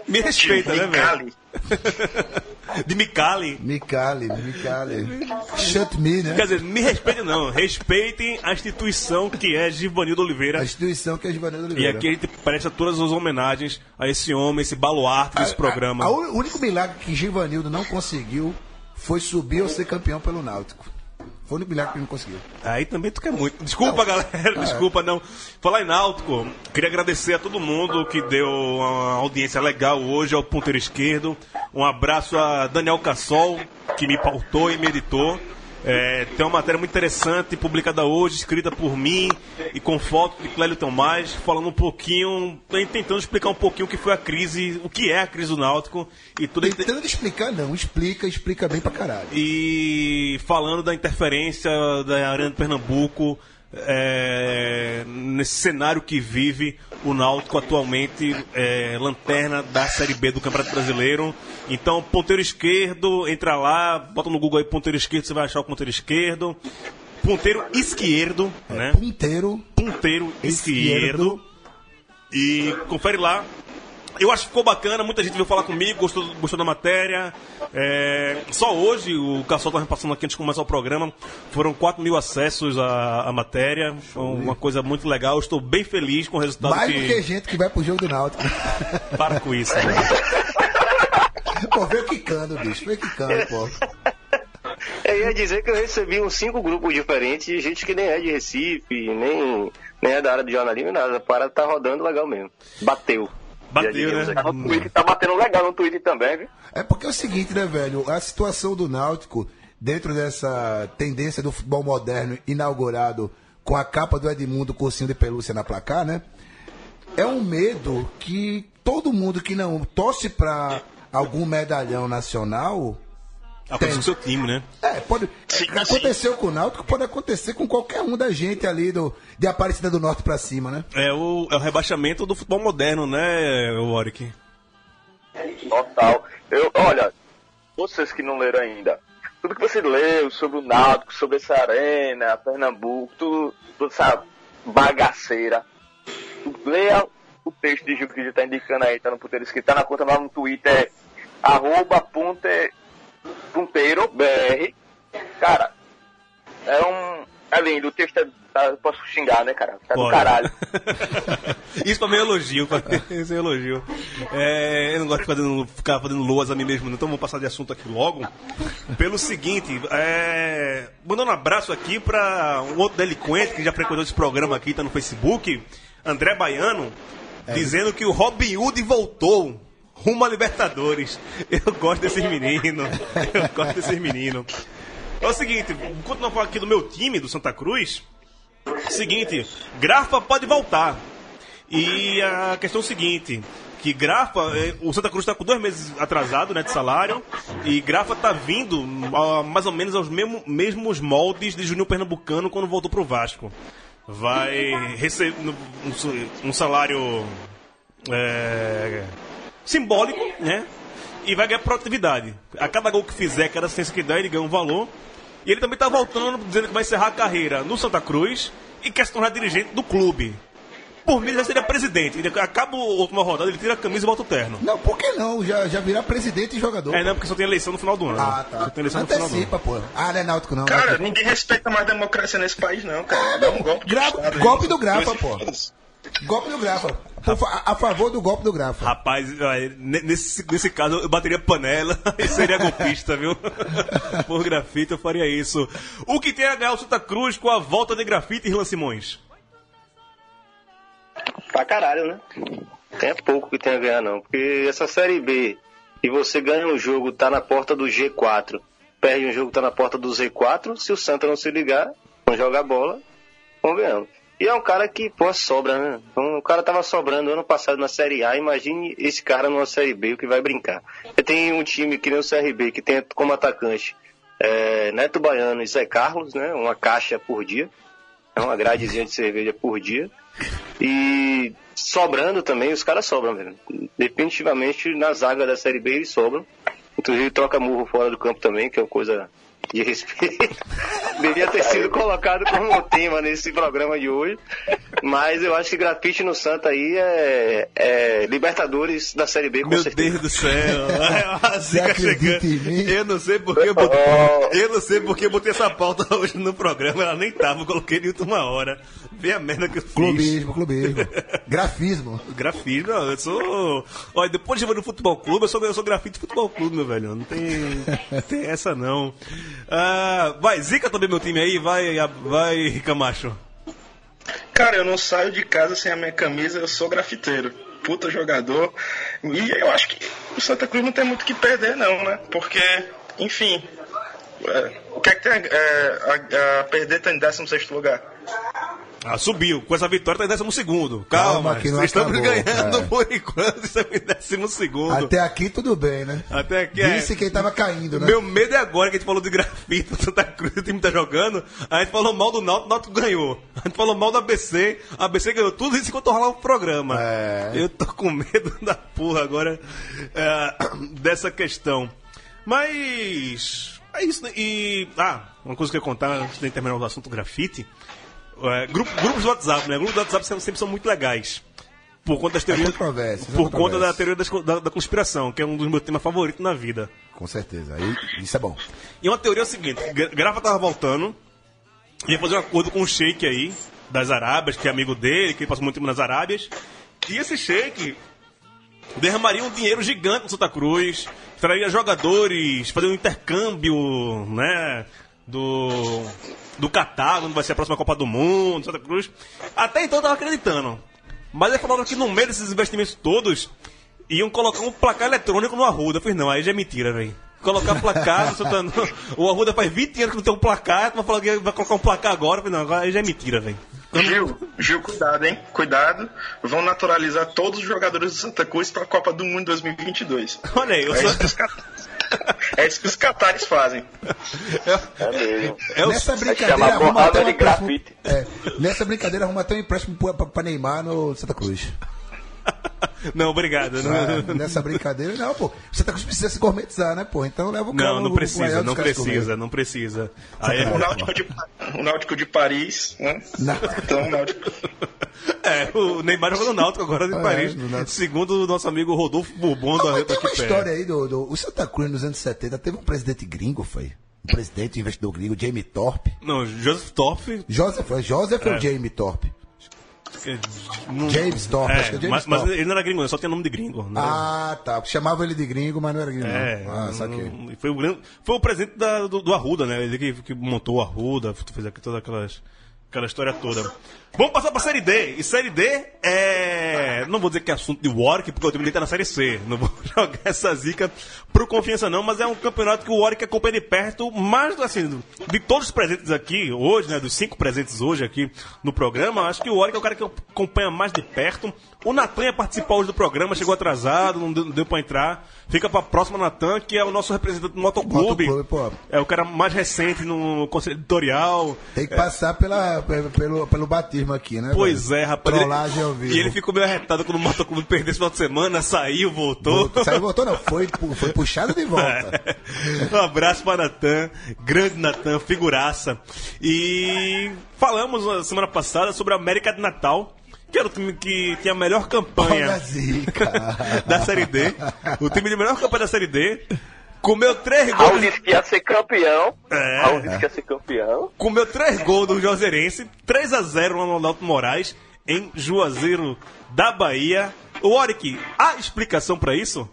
Me respeita, né, velho? Micali. De Micali. Micali, Micali. Shut me, né? Quer dizer, me respeitem não. Respeitem a instituição que é Givanildo A Oliveira. instituição que é Givanildo E Oliveira. aqui a gente presta todas as homenagens a esse homem, esse baluarte desse programa. A- a- o único milagre que Givanildo não conseguiu foi subir ou ser campeão pelo Náutico. Foi o único milagre que ele não conseguiu. Aí também tu quer muito. Desculpa, galera, desculpa, não. Falar em Náutico, queria agradecer a todo mundo que deu uma audiência legal hoje ao ponteiro esquerdo. Um abraço a Daniel Cassol, que me pautou e me editou. É, tem uma matéria muito interessante, publicada hoje, escrita por mim e com foto de Clélio Tomás, falando um pouquinho, tentando explicar um pouquinho o que foi a crise, o que é a crise do Náutico e tudo Tentando explicar, não. Explica, explica bem pra caralho. e falando da interferência da Arena de Pernambuco é, nesse cenário que vive o Náutico atualmente, é, lanterna da Série B do Campeonato Brasileiro. Então, ponteiro esquerdo, entra lá, bota no Google aí ponteiro esquerdo, você vai achar o ponteiro esquerdo. Ponteiro esquerdo, né? Punteiro. Ponteiro esquerdo. E confere lá. Eu acho que ficou bacana, muita gente veio falar comigo, gostou, gostou da matéria. É, só hoje, o Cassol estava passando aqui antes de começar o programa, foram 4 mil acessos à, à matéria. Foi uma coisa muito legal. Eu estou bem feliz com o resultado Mais que. do que gente que vai pro jogo do Náutico. Para com isso, né? pô, veio quicando, bicho. Veio quicando, pô. Eu ia dizer que eu recebi uns cinco grupos diferentes de gente que nem é de Recife, nem, nem é da área de jornalismo, nada. A parada tá rodando legal mesmo. Bateu. Bateu, né? aqui. No Twitter tá batendo legal no Twitter também, viu? É porque é o seguinte, né, velho? A situação do Náutico, dentro dessa tendência do futebol moderno inaugurado com a capa do Edmundo Cursinho de Pelúcia na placar, né? É um medo que todo mundo que não torce pra algum medalhão nacional. Aconteceu com o seu time, né? É, pode. aconteceu com o Náutico, pode acontecer com qualquer um da gente ali do, de Aparecida do Norte pra cima, né? É o, é o rebaixamento do futebol moderno, né, Warwick? Total. Eu, olha, vocês que não leram ainda, tudo que você leu sobre o Náutico, sobre essa arena, Pernambuco, tudo, toda essa bagaceira, leia o texto de Gil que já tá indicando aí, tá no puteiro escrito, tá na conta lá no Twitter, é arroba ponte, ponteiro BR. Cara, é um. É lindo, o texto é. tá, posso xingar, né, cara? Tá do Pode. caralho. Isso pra mim é elogio, pra mim, isso é elogio. É, eu não gosto de fazendo, ficar fazendo loas a mim mesmo, não, então vamos passar de assunto aqui logo. Pelo seguinte, é, mandando um abraço aqui pra um outro delinquente que já frequentou esse programa aqui, tá no Facebook, André Baiano, dizendo que o Robin Hood voltou. Rumo a Libertadores. Eu gosto desses meninos. Eu gosto desses meninos. É o seguinte, enquanto não falar aqui do meu time, do Santa Cruz, Seguinte, Grafa pode voltar. E a questão é o seguinte, que Grafa, eh, o Santa Cruz está com dois meses atrasado né, de salário, e Grafa está vindo ah, mais ou menos aos mesmo- mesmos moldes de Júnior Pernambucano quando voltou para o Vasco. Vai receber um, um salário eh, simbólico, né? E vai ganhar produtividade. A cada gol que fizer, cada assistência que der, ele ganha um valor. E ele também está voltando, dizendo que vai encerrar a carreira no Santa Cruz e quer se tornar dirigente do clube. Por mim, ele já seria presidente. Ele acaba a última rodada, ele tira a camisa e volta o terno. Não, por que não? Já, já virar presidente e jogador. É, não, porque só tem eleição no final do ano. Ah, tá. Só tem eleição no final do ano. Antecipa, pô. Ah, não é Náutico, não. Cara, ninguém respeita mais democracia nesse país, não, cara. Dá um golpe Gra- golpe do Grafa, pô. Golpe do Grafa. Fa- A favor do golpe do Grafa. Rapaz, nesse, nesse caso eu bateria panela e seria golpista, viu? Por grafite eu faria isso. O que tem a ganhar o Santa Cruz com a volta de grafite e Irlan Simões? Pra caralho, né? Tem pouco que tem a ganhar, não. Porque essa Série B, e você ganha um jogo, tá na porta do G4, perde um jogo, tá na porta do Z4, se o Santa não se ligar, não jogar bola, vão ganhando. E é um cara que, pô, sobra, né? Então, o cara tava sobrando ano passado na Série A, imagine esse cara numa Série B, o que vai brincar. Tem um time que nem o CRB, que tem como atacante é, Neto Baiano e Zé Carlos, né? Uma caixa por dia. É uma gradezinha de cerveja por dia. E sobrando também, os caras sobram, velho. Definitivamente na zaga da Série B eles sobram. Inclusive troca murro fora do campo também, que é uma coisa de respeito. Devia ter sido colocado como tema nesse programa de hoje. Mas eu acho que grafite no Santa aí é, é Libertadores da Série B, com Meu certeza. Deus do céu. A zica chegando. Eu não sei porque eu botei, eu não sei porque eu botei essa pauta hoje no programa. Ela nem tava, eu coloquei de última hora. Vê a merda que eu fiz. Clubismo, clubismo. Grafismo. Grafite, não, eu sou. Olha, depois de ir no futebol clube, eu sou, eu sou grafite futebol clube, meu velho. Não tem, tem essa não. Ah, vai, zica também meu time aí, vai, vai, Camacho. Cara, eu não saio de casa sem a minha camisa, eu sou grafiteiro. Puta jogador. E eu acho que o Santa Cruz não tem muito o que perder, não, né? Porque, enfim. é, o que é que tem é, a, a perder tá em 16 lugar? Ah, subiu. Com essa vitória tá em décimo segundo. Calma, Calma, que não estamos acabou, ganhando é. por enquanto, estamos em décimo segundo. Até aqui tudo bem, né? Até aqui é. Disse quem tava caindo, né? Meu medo é agora que a gente falou de grafite, o Santa Cruz, o time tá jogando, a gente falou mal do Náutico, o Náutico ganhou. A gente falou mal do ABC, a ABC ganhou tudo isso enquanto rolar o programa. É. Eu tô com medo da porra agora é, dessa questão. Mas é isso, né? E. Ah, uma coisa que eu ia contar antes de terminar o assunto grafite. É, grupo- grupos do WhatsApp, né? Grupos do WhatsApp sempre, são muito legais. Por conta das teorias. por conta da teoria das da, da conspiração, que é um dos meus temas favoritos na vida. Com certeza. Isso é bom. E uma teoria é o seguinte: Gra- Grafa tava voltando, ia fazer um acordo com um sheik aí, das Arábias, que é amigo dele, que ele passou muito tempo nas Arábias. E esse sheik derramaria um dinheiro gigante no Santa Cruz, traria jogadores, fazer um intercâmbio, né? Do. Do Catar, onde vai ser a próxima Copa do Mundo, Santa Cruz. Até então eu tava acreditando. Mas ele falaram que no meio desses investimentos todos, iam colocar um placar eletrônico no Arruda. Eu falei, não, aí já é mentira, velho. Colocar placar no Santana. O Arruda faz 20 anos que não tem um placar, tu vai vai colocar um placar agora. Eu falei, não, agora aí já é mentira, velho. Gil, Gil, cuidado, hein? Cuidado. Vão naturalizar todos os jogadores do Santa Cruz para a Copa do Mundo 2022. Olha aí, eu É sou. É isso que os catares fazem. É mesmo. É o... Nessa chama brincadeira, arruma porrada até um de empréstimo. grafite. É, nessa brincadeira, arruma até um empréstimo pra Neymar no Santa Cruz. Não, obrigado. Não, É, nessa brincadeira, não, pô. Santa Cruz precisa se gourmetizar, né, pô? Então leva o cara. não, não precisa, não precisa, não precisa. Aí, O Náutico de, o Náutico de Paris, né? Não. Então, o Náutico. é, o Neymar jogou no Náutico agora de É, Paris. Segundo o nosso amigo Rodolfo Bourbon Ah, da mas Reta tem uma história aí do, do. O Santa Cruz nos anos 70 teve um presidente gringo, foi? Um presidente, um investidor gringo, Jamie Thorpe. Não, Joseph Toff. Joseph, foi Joseph ou Jamie Thorpe? Não- James Thorpe, É, acho que é James mas, mas Thorpe. ele não era gringo, só tinha nome de gringo. né? Ah, tá. Chamava ele de gringo, mas não era gringo. É, não. Ah, não- saquei. não- foi, o grande, foi o presidente da- do, do Arruda, né? Ele que, que montou o Arruda, fez aqui toda aquelas, aquela história toda. Vamos passar pra Série D. E Série D é. Não vou dizer que é assunto de Warwick, porque o time dele tá na Série C. Não vou jogar essa zica pro confiança, não, mas é um campeonato que o Warwick acompanha de perto, mais assim, de todos os presentes aqui hoje, né? Dos cinco presentes hoje aqui no programa, acho que o Warwick é o cara que acompanha mais de perto. O Natan ia participar hoje do programa, chegou atrasado, não deu, não deu pra entrar. Fica pra próxima Natan, que é o nosso representante do Motoclube. Motoclube. É o cara mais recente no conselho editorial. Tem que passar pela, pe- pelo, pelo aqui, né? Pois velho? é, rapaz. Trollagem ao vivo. E ele ficou meio arretado quando o Motoclube perdeu esse final de semana, saiu, voltou. Saiu, voltou, não. Foi, foi puxado de volta. um abraço para Natan, grande Natan, figuraça. E falamos na semana passada sobre a América de Natal, que era o time que tinha a melhor campanha da Série D. O time de melhor campanha da Série D. Comeu três Raul gols. disse que ia ser campeão. É. Raul disse que ia ser campeão. Comeu três gols do Joserense, 3 a 0 lá no Alto Moraes. em Juazeiro da Bahia. O Oric, há explicação para isso?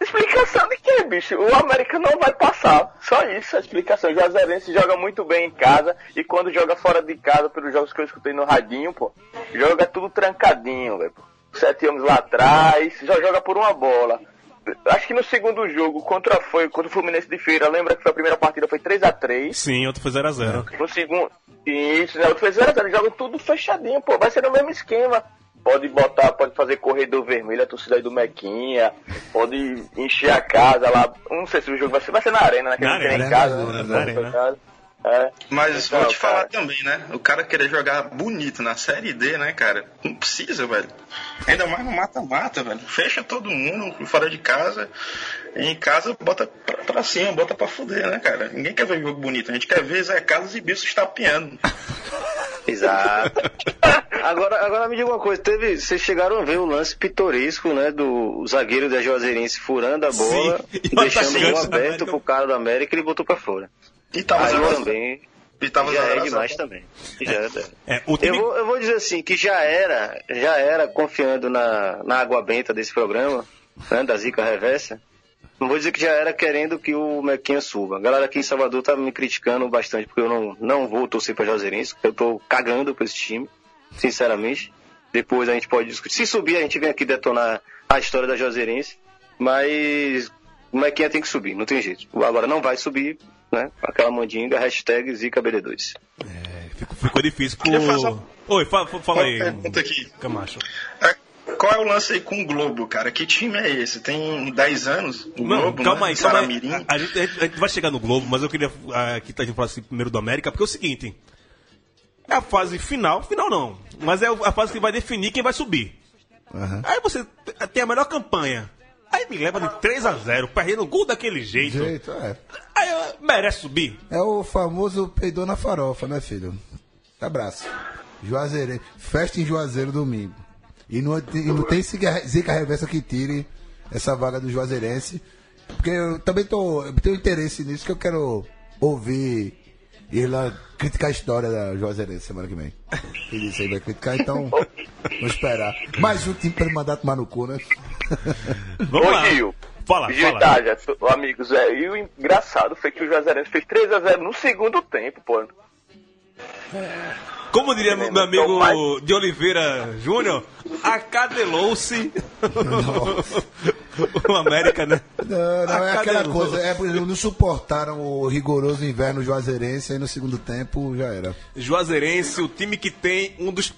Explicação de quê, bicho? O América não vai passar. Só isso, a explicação. O Juazeirense joga muito bem em casa e quando joga fora de casa, pelos jogos que eu escutei no radinho, pô, joga tudo trancadinho, velho. Sete anos lá atrás, já joga por uma bola. Acho que no segundo jogo, contra foi contra o Fluminense de Feira, lembra que foi a primeira partida foi 3 a 3 Sim, outro foi 0x0. No segundo. Isso, né? Outro foi 0 a 0 Joga tudo fechadinho, pô. Vai ser o mesmo esquema. Pode botar, pode fazer corredor vermelho, a torcida aí do Mequinha. Pode encher a casa lá. Não sei se o jogo vai ser. Vai ser na arena, né? Que Na arena, em casa. na né? arena. Casa. É. Mas Então, vou te falar cara, também, né? O cara querer jogar bonito na Série D, né, cara? Não precisa, velho. Ainda mais no mata-mata, velho. Fecha todo mundo fora de casa. E em casa, bota pra, pra cima, bota pra fuder, né, cara? Ninguém quer ver jogo bonito. A gente quer ver Zé Carlos e Bicho estapeando. Exato. Agora, agora me diga uma coisa, teve, vocês chegaram a ver o lance pitoresco, né, do zagueiro da Juazeirense furando a bola, Sim, e deixando o da aberto América- pro cara do América e ele botou pra fora. E tava Aí zero a zero. também E tava já zero é zero. demais também. Já é, é. É, o time... Eu vou, eu vou dizer assim, que já era, já era confiando na, na água benta desse programa, né, da Zica Reversa. Não vou dizer que já era querendo que o Mequinha suba. A galera aqui em Salvador tá me criticando bastante porque eu não, não vou torcer pra Juazeirense, eu tô cagando pra esse time, sinceramente. Depois a gente pode discutir. Se subir, a gente vem aqui detonar a história da Juazeirense, mas o Mequinha tem que subir, não tem jeito. Agora não vai subir, né? Aquela mandinga, hashtag ZicaBD2. Ficou, ficou difícil pro... Oi, fala, fala aí, pergunta aqui. Camacho. É, Qual é o lance aí com o Globo, cara? Que time é esse? Tem 10 anos? O Não, Globo, calma né? aí, calma aí. A, a gente, a gente- vai chegar no Globo, mas eu queria ah, aqui a gente falar assim, primeiro do América, porque é o seguinte. É a fase final, final não, mas é a fase que vai definir quem vai subir. Aham. Aí você tem a melhor campanha. Aí me leva de 3 a 0 perdendo gol daquele jeito. Jeito, é. Aí ah, merece subir. É o famoso peidou na farofa, né, filho? Abraço. Juazeiro. Festa em Juazeiro domingo. E não, e não tem zica reversa que tire essa vaga do Juazeirense. Porque eu também tô, eu tenho interesse nisso que eu quero ouvir Irla criticar a história da Juazeirense semana que vem. Ele disse aí vai criticar, então vamos esperar. Mais um time pra ele mandar tomar no cu, né? Vamos Ô, lá. Gil. Fala, Gil fala. Itália, tu- amigos, é, e o engraçado foi que o Juazeirense fez 3x0 no segundo tempo, pô. Como diria meu meu Então, amigo de Oliveira Júnior, acadelou-se o América, né? Não, não, é aquela coisa, é, por exemplo, não suportaram o rigoroso inverno juazeirense, aí no segundo tempo já era. Juazeirense, o time que tem um dos.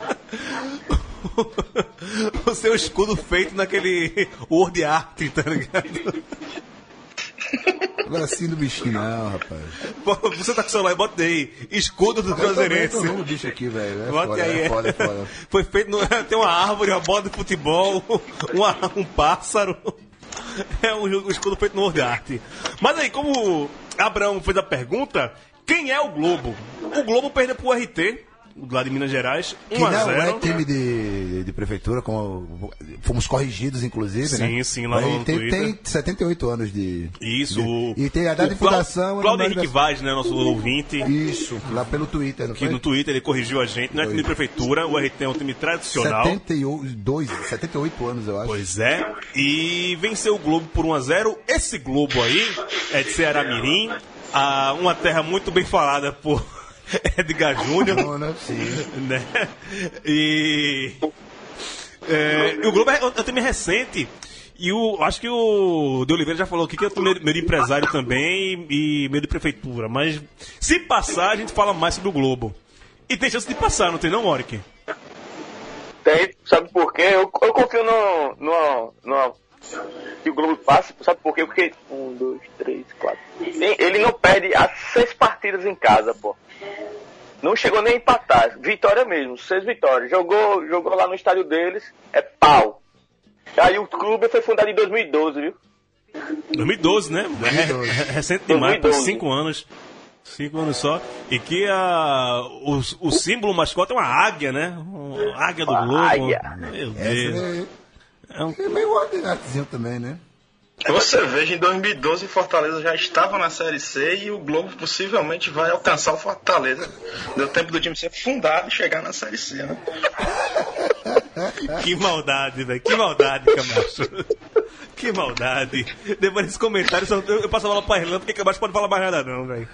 o seu escudo feito naquele Word Art, tá ligado? Agora sim do bichinho, não, rapaz. Pô, Você tá com o celular, bota aí. Escudo do Eu tô bicho aqui, velho. É Bota foda, aí. é foda, é foda. Foi feito. No... Tem uma árvore, uma bola de futebol, uma- um pássaro. É um, um escudo feito no Word Art. Mas aí, como Abraão fez a pergunta, quem é o Globo? O Globo perdeu pro RT, lá de Minas Gerais, 1 Que a não 0 é time de, de prefeitura, como fomos corrigidos, inclusive, né? Sim, sim, lá no Aí tem, Twitter. tem 78 anos de... Isso. de- e tem a data de fundação... Cláudio, Cláudio e o Henrique Vaz, né, nosso ouvinte. Isso, lá pelo Twitter, não Que foi? no Twitter ele corrigiu a gente, não é time de prefeitura, o RT é um time tradicional. 72, 78 anos, eu acho. Pois é. E venceu o Globo por 1 a 0 Esse Globo aí é de Ceará Mirim, a, uma terra muito bem falada por Edgar Júnior. Não, né? Né? E, é, e o Globo é um time recente. E o, acho que o de Oliveira já falou aqui que é meio, meio de empresário também e meio de prefeitura. Mas se passar, a gente fala mais sobre o Globo. E tem chance de passar, não tem não, Oric? Tem, sabe por quê? Eu, eu confio no, no, no. Que o Globo passe, sabe por quê? Porque. Um, dois, três, quatro. Ele não perde as seis partidas em casa, pô. Não chegou nem a empatar. Vitória mesmo, seis vitórias. Jogou, jogou lá no estádio deles, é pau. Aí o clube foi fundado em 2012, viu? 2012, né? É, re- é recente demais, por 2012. cinco anos. Cinco anos só. E que a, o, o símbolo mascote é uma águia, né? Uma águia do Globo. águia. Meu Deus. é, É um- é meio ordinariozinho também, né? Você veja, em 2012 Fortaleza já estava na Série C e o Globo possivelmente vai alcançar o Fortaleza. Deu tempo do time ser fundado e chegar na Série C, né? Que maldade, velho. Que maldade, Camacho. Que maldade. Depois desse comentário, eu passo a bola pra Irlanda, porque Camacho pode falar mais nada, não, velho.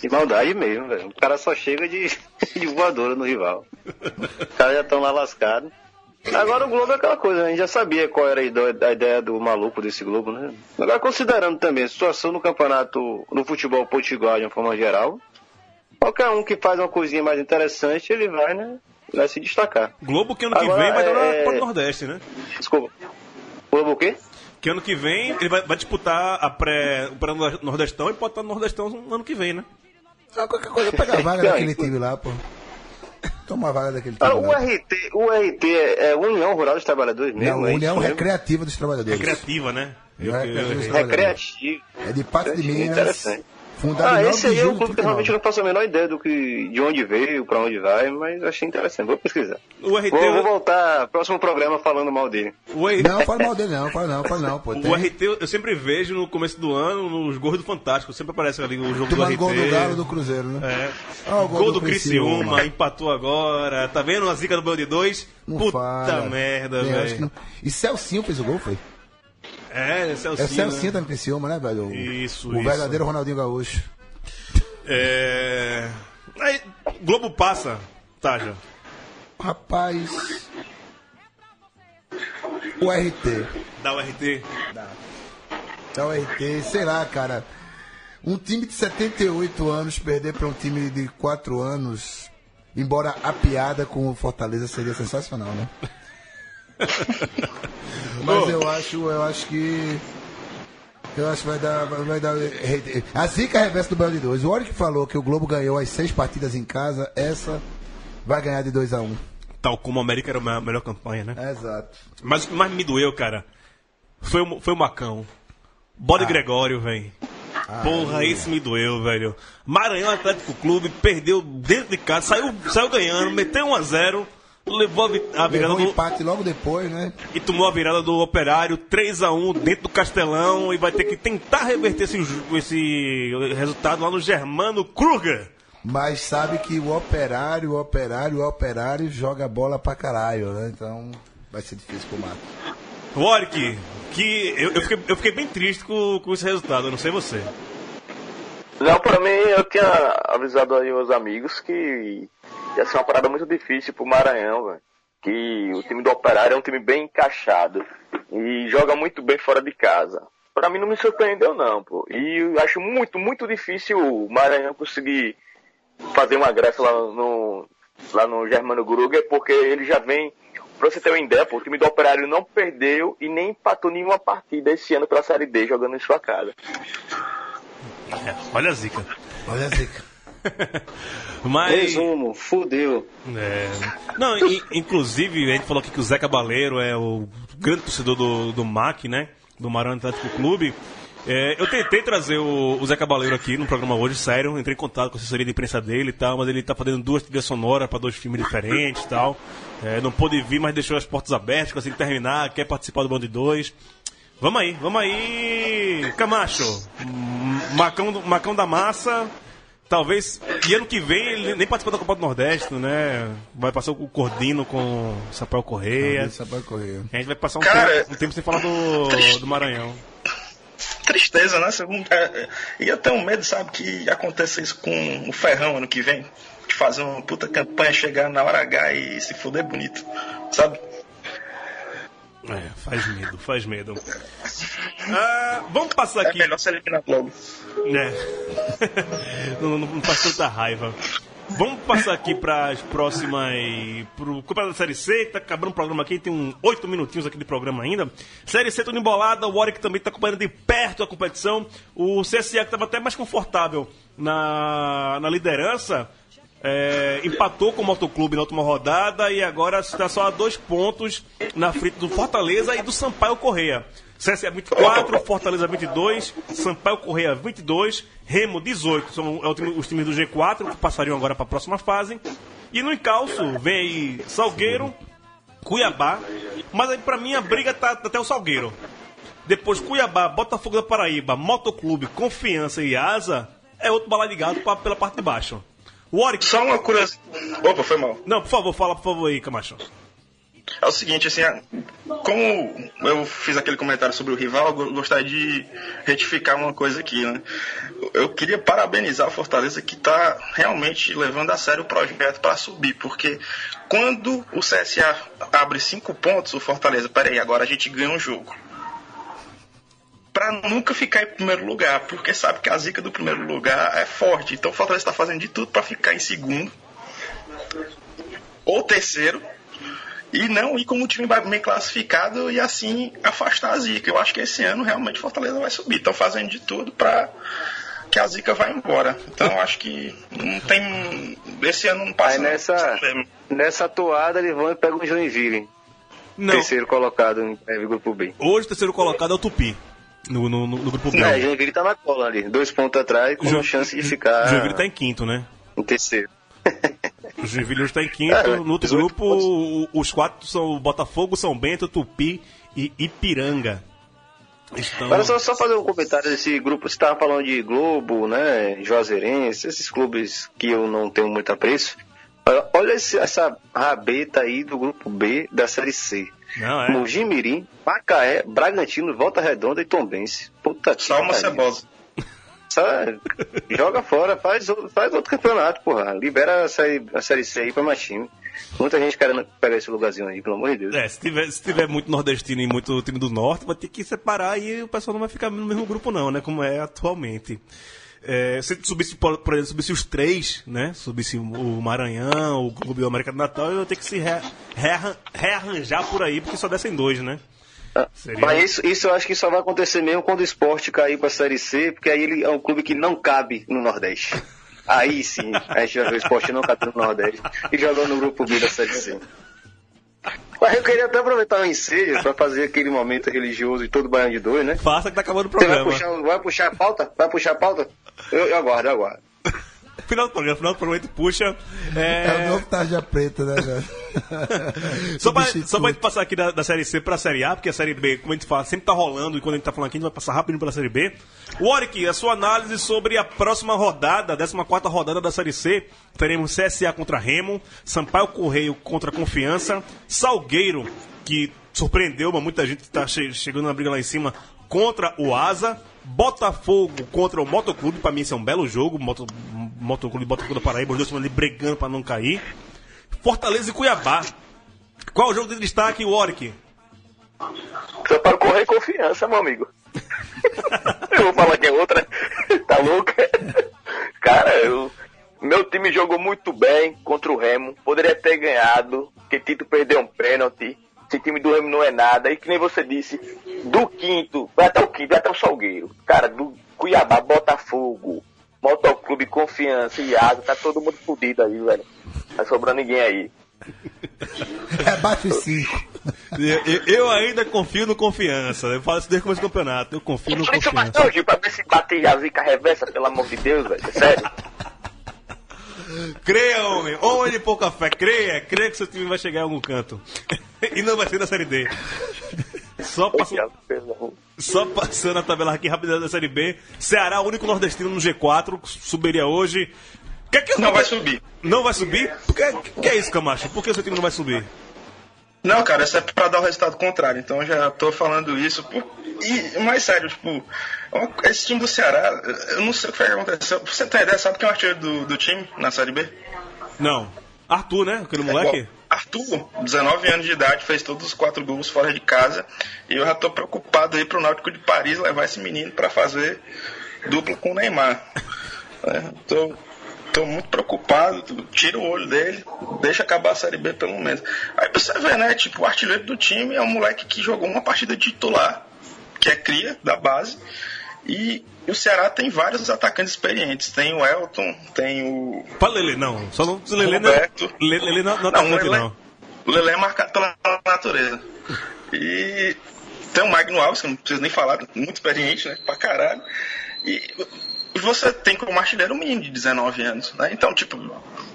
Que maldade mesmo, velho. O cara só chega de, de voadora no rival. Os caras já estão lá lascados. Agora o Globo é aquela coisa, a gente já sabia qual era a ide- a ideia do maluco desse Globo, né? Agora considerando também a situação no campeonato, no futebol potiguar de uma forma geral, qualquer um que faz uma coisinha mais interessante, ele vai, né? Vai se destacar. Globo que ano que Agora, vem vai dar na é- Copa do Nordeste, né? Desculpa. Globo o quê? Que ano que vem ele vai, vai disputar a pré, o pré-nordestão e pode estar no Nordestão no ano que vem, né? Ah, qualquer coisa, pega a vaga daquele time lá, pô. Toma a vaga daquele time Ah, o lá. RT, o RT é, é União Rural dos Trabalhadores mesmo, Não, é União isso mesmo? Recreativa dos Trabalhadores. Recreativa, né? Eu, É, eu- é, eu- é, Recreativo. É de Pato de Minas. Interessante. Fundado Ah, em 9 esse aí é um clube que 39. realmente eu não faço a menor ideia do que, de onde veio, pra onde vai, mas achei interessante. Vou pesquisar. o RT, Vou, vou voltar próximo programa falando mal dele. o RT, Não, fala mal dele não, fala não, fala não, pô. Tem... o RT eu sempre vejo no começo do ano, nos gols do Fantástico, sempre aparece ali o jogo do Tomando RT. gol do Galo do Cruzeiro, né? É. Ah, o gol, do Criciúma, empatou agora. Tá vendo a zica do de 2? Não Puta fala. merda, velho. não- E Celcinho fez o gol, foi? É, Celcinho. É Celcinho né? no Criciúma, né, velho? O- Isso, O isso. verdadeiro Ronaldinho Gaúcho. É... Aí, Globo passa, Taja. Rapaz... O RT. Dá o RT. É o RT, sei lá, cara. Um time de 78 anos perder para um time de 4 anos, embora a piada com o Fortaleza seria sensacional, né? Mas eu acho, eu acho que. Eu acho que vai dar. Vai dar a zica reversa do Belo de 2. O Oric falou que o Globo ganhou as seis partidas em casa, essa vai ganhar de 2 a 1 um. Tal como a América era a melhor campanha, né? Exato. Mas o que mais me doeu, cara, foi o, foi o Macão. Bode Gregório, velho. Porra, esse me doeu, velho. Maranhão Atlético Clube perdeu dentro de casa, saiu, saiu ganhando, meteu 1 a 0 levou a, vi- a virada Levou um do, empate logo depois, né? e tomou a virada do Operário 3 a 1 dentro do Castelão e vai ter que tentar reverter esse, esse resultado lá no Germano Kruger. Mas sabe que o operário, o operário, o operário joga bola pra caralho, né? Então vai ser difícil pro Mato. Warwick, que eu, eu, fiquei, eu fiquei bem triste com, com esse resultado, eu não sei você. Não, pra mim, eu tinha avisado aí os amigos que ia ser uma parada muito difícil pro Maranhão, velho. Que o time do Operário é um time bem encaixado e joga muito bem fora de casa. Pra mim não me surpreendeu não, pô. E eu acho muito, muito difícil o Maranhão conseguir fazer uma graça lá no, lá no Germano Gruger, porque ele já vem. Pra você ter uma ideia, pô, o time do Operário não perdeu e nem empatou nenhuma partida esse ano pela Série D jogando em sua casa. É, olha a zica. Olha a zica. Mas. Resumo, fudeu. É. Não, in- inclusive, a gente falou aqui que o Zé Cabaleiro é o grande torcedor do, do MAC, né? Do Maranhão Atlético Clube. É, eu tentei trazer o, o Zé Cabaleiro aqui no programa hoje, sério. Entrei em contato com a assessoria de imprensa dele e tal, mas ele tá fazendo duas trilhas sonoras para dois filmes diferentes e tal. É, não pôde vir, mas deixou as portas abertas, conseguiu terminar, quer participar do Bando de Dois. Vamos aí, vamos aí, Camacho. Macão, Macão da Massa. Talvez. E ano que vem ele nem participou da Copa do Nordeste, né? Vai passar o Cordino com o Sapael Correia. Vai correr. A gente vai passar um, Cara, tempo, um tempo sem falar do, do Maranhão. Tristeza, né? Segundo, e eu tenho medo, sabe, que aconteça isso com o Ferrão ano que vem. De fazer uma puta campanha, chegar na hora H e se fuder bonito. Sabe? É, faz medo, faz medo. Ah, vamos passar É aqui. melhor ser eliminado logo. É. não, não- não faz tanta raiva. Vamos passar aqui para as próximas. Pro Campeonato da Série C, tá acabando o programa aqui, tem uns oito minutinhos aqui de programa ainda. Série C tudo embolada, o Warwick também está acompanhando de perto a competição. O CSA, que estava até mais confortável na, na liderança, é, empatou com o Motoclube na última rodada e agora está só a dois pontos na frente do Fortaleza e do Sampaio Correia. CSA 24, Fortaleza 22, Sampaio Correia 22, Remo 18. São é os times do G4 que passariam agora para a próxima fase. E no encalço vem aí Salgueiro, Cuiabá. Mas aí pra mim a briga tá até o Salgueiro. Depois Cuiabá, Botafogo da Paraíba, Motoclube, Confiança e Asa é outro bala ligado pra, pela parte de baixo. Warwick. Só uma curiosidade. Opa, foi mal. Não, por favor, fala por favor aí, Camacho. É o seguinte, assim, como eu fiz aquele comentário sobre o rival, eu gostaria de retificar uma coisa aqui, né? Eu queria parabenizar o Fortaleza que está realmente levando a sério o projeto para subir, porque quando o CSA abre cinco pontos, o Fortaleza, peraí, agora a gente ganha um jogo. Para nunca ficar em primeiro lugar, porque sabe que a zica do primeiro lugar é forte. Então o Fortaleza está fazendo de tudo para ficar em segundo ou terceiro e não ir como um time bem classificado e assim afastar a zica. Eu acho que esse ano realmente Fortaleza vai subir. Estão fazendo de tudo para que a zica vá embora. Então eu acho que não tem. Esse ano não passa. Aí nessa, nessa toada eles vão e pegam o Joinville. Não. Terceiro colocado no é, grupo B. Hoje o terceiro colocado é o Tupi. No, no, no, grupo B. É, Joinville tá na cola ali. Dois pontos atrás com Jo- chance de ficar Joinville tá em quinto, né? em terceiro. O Joinville hoje tá em quinto. É, no outro 18 grupo, o- os quatro são Botafogo, São Bento, Tupi e Ipiranga. Estão... Agora só, só fazer um comentário desse grupo. Você estava falando de Globo, né? Juazeirense, esses clubes que eu não tenho muito apreço. Olha- Olha esse- essa rabeta aí do grupo B da Série C. Não, é. Mojimirim, Macaé, Bragantino, Volta Redonda e Tombense. Puta que Só uma cebosa. Só joga fora, faz, outro- faz outro campeonato, porra. Libera a série, a série C aí pra mais time. Muita gente querendo pegar esse lugarzinho aí, pelo amor de Deus. É, se tiver, se tiver muito nordestino e muito time do norte, vai ter que separar e o pessoal não vai ficar no mesmo grupo, não, né? Como é atualmente. É, se subisse, por, exemplo, subisse os três, né? Subisse o Maranhão, o Clube do América do Natal, eu ia ter que se re- rearran- rearranjar por aí, porque só descem dois, né? Seria- Mas isso, isso eu acho que só vai acontecer mesmo quando o esporte cair pra Série C, porque aí ele é um clube que não cabe no Nordeste. Aí sim, a gente vai ver o esporte não cabe no Nordeste e jogando no grupo B da Série C. Mas eu queria até aproveitar o ensejo pra fazer aquele momento religioso de todo Baiano de dois, né? Faça que tá acabando o Você vai programa. puxar, vai puxar a pauta? Vai puxar a pauta? Eu, eu aguardo, eu aguardo. Final do programa, final do programa, a gente puxa. É, É, o novo Tarja Preta, né, velho? Só pra, só pra gente passar aqui da, da Série C pra Série A, porque a Série B, como a gente fala, sempre tá rolando, e quando a gente tá falando aqui, a gente vai passar rápido pela Série B. Warwick, a sua análise sobre a próxima rodada, a 14 rodada da Série C. Teremos CSA contra Remo, Sampaio Correio contra Confiança, Salgueiro, que surpreendeu, mas muita gente tá che- chegando na briga lá em cima, contra o Asa. Botafogo contra o Motoclube, pra mim esse é um belo jogo. Moto, Motoclube e Botafogo da Paraíba, os dois estão ali brigando pra não cair. Fortaleza e Cuiabá. Qual o jogo de destaque, Warwick? Só para correr confiança, meu amigo. eu vou falar que é outra. tá louca? Cara, eu, meu time jogou muito bem contra o Remo. Poderia ter ganhado, porque Tito perdeu um pênalti. Esse time do Remo não é nada. E que nem você disse, do quinto, vai até o quinto, vai até o Salgueiro. Cara, do Cuiabá, Botafogo, Motoclube, Confiança e Asa, tá todo mundo fudido aí, velho. Não tá sobrando ninguém aí. É baixo os cinco. Eu, eu- ainda confio no confiança. Eu falo isso desde o começo do campeonato. Eu confio no confiança. Marcão, Gil, pra ver se bate a zica reversa, pelo amor de Deus, velho. É Sério. Creia, homem. Homem de pouca fé. Creia. Creia que seu time vai chegar em algum canto. e não vai ser da Série D. Só passando, Perdão. só passando a tabela aqui rápida da Série B. Ceará, único nordestino no G4. Subiria hoje. Que que Não vai subir. Não vai subir? Por que, que é isso, Camacho? Por que o seu time não vai subir? Não, cara, isso é pra dar o resultado contrário. Então eu já tô falando isso. por- E, mais sério, tipo, esse time do Ceará, eu não sei o que aconteceu. Pra você ter ideia, sabe quem é o artilheiro do, do time na Série B? Não. Arthur, né? Aquele moleque? Bom, Arthur, 19 anos de idade, fez todos os quatro gols fora de casa. E eu já tô preocupado aí pro Náutico de Paris levar esse menino pra fazer dupla com o Neymar. É, tô, tô muito preocupado, tira o olho dele, deixa acabar a Série B pelo menos. Aí você ver, né? Tipo, o artilheiro do time é um moleque que jogou uma partida titular, que é cria da base. E, e o Ceará tem vários atacantes experientes. Tem o Elton, tem o Fala Lele, não. Só não. Lele não. Roberto. Lele, Lele não, não, Não, atacante, Lele- não. O Lelé é marcado pela natureza. E tem o Magno Alves, que eu não preciso nem falar, muito experiente, né? Pra caralho. E e você tem como artilheiro um menino de 19 anos, né? Então, tipo,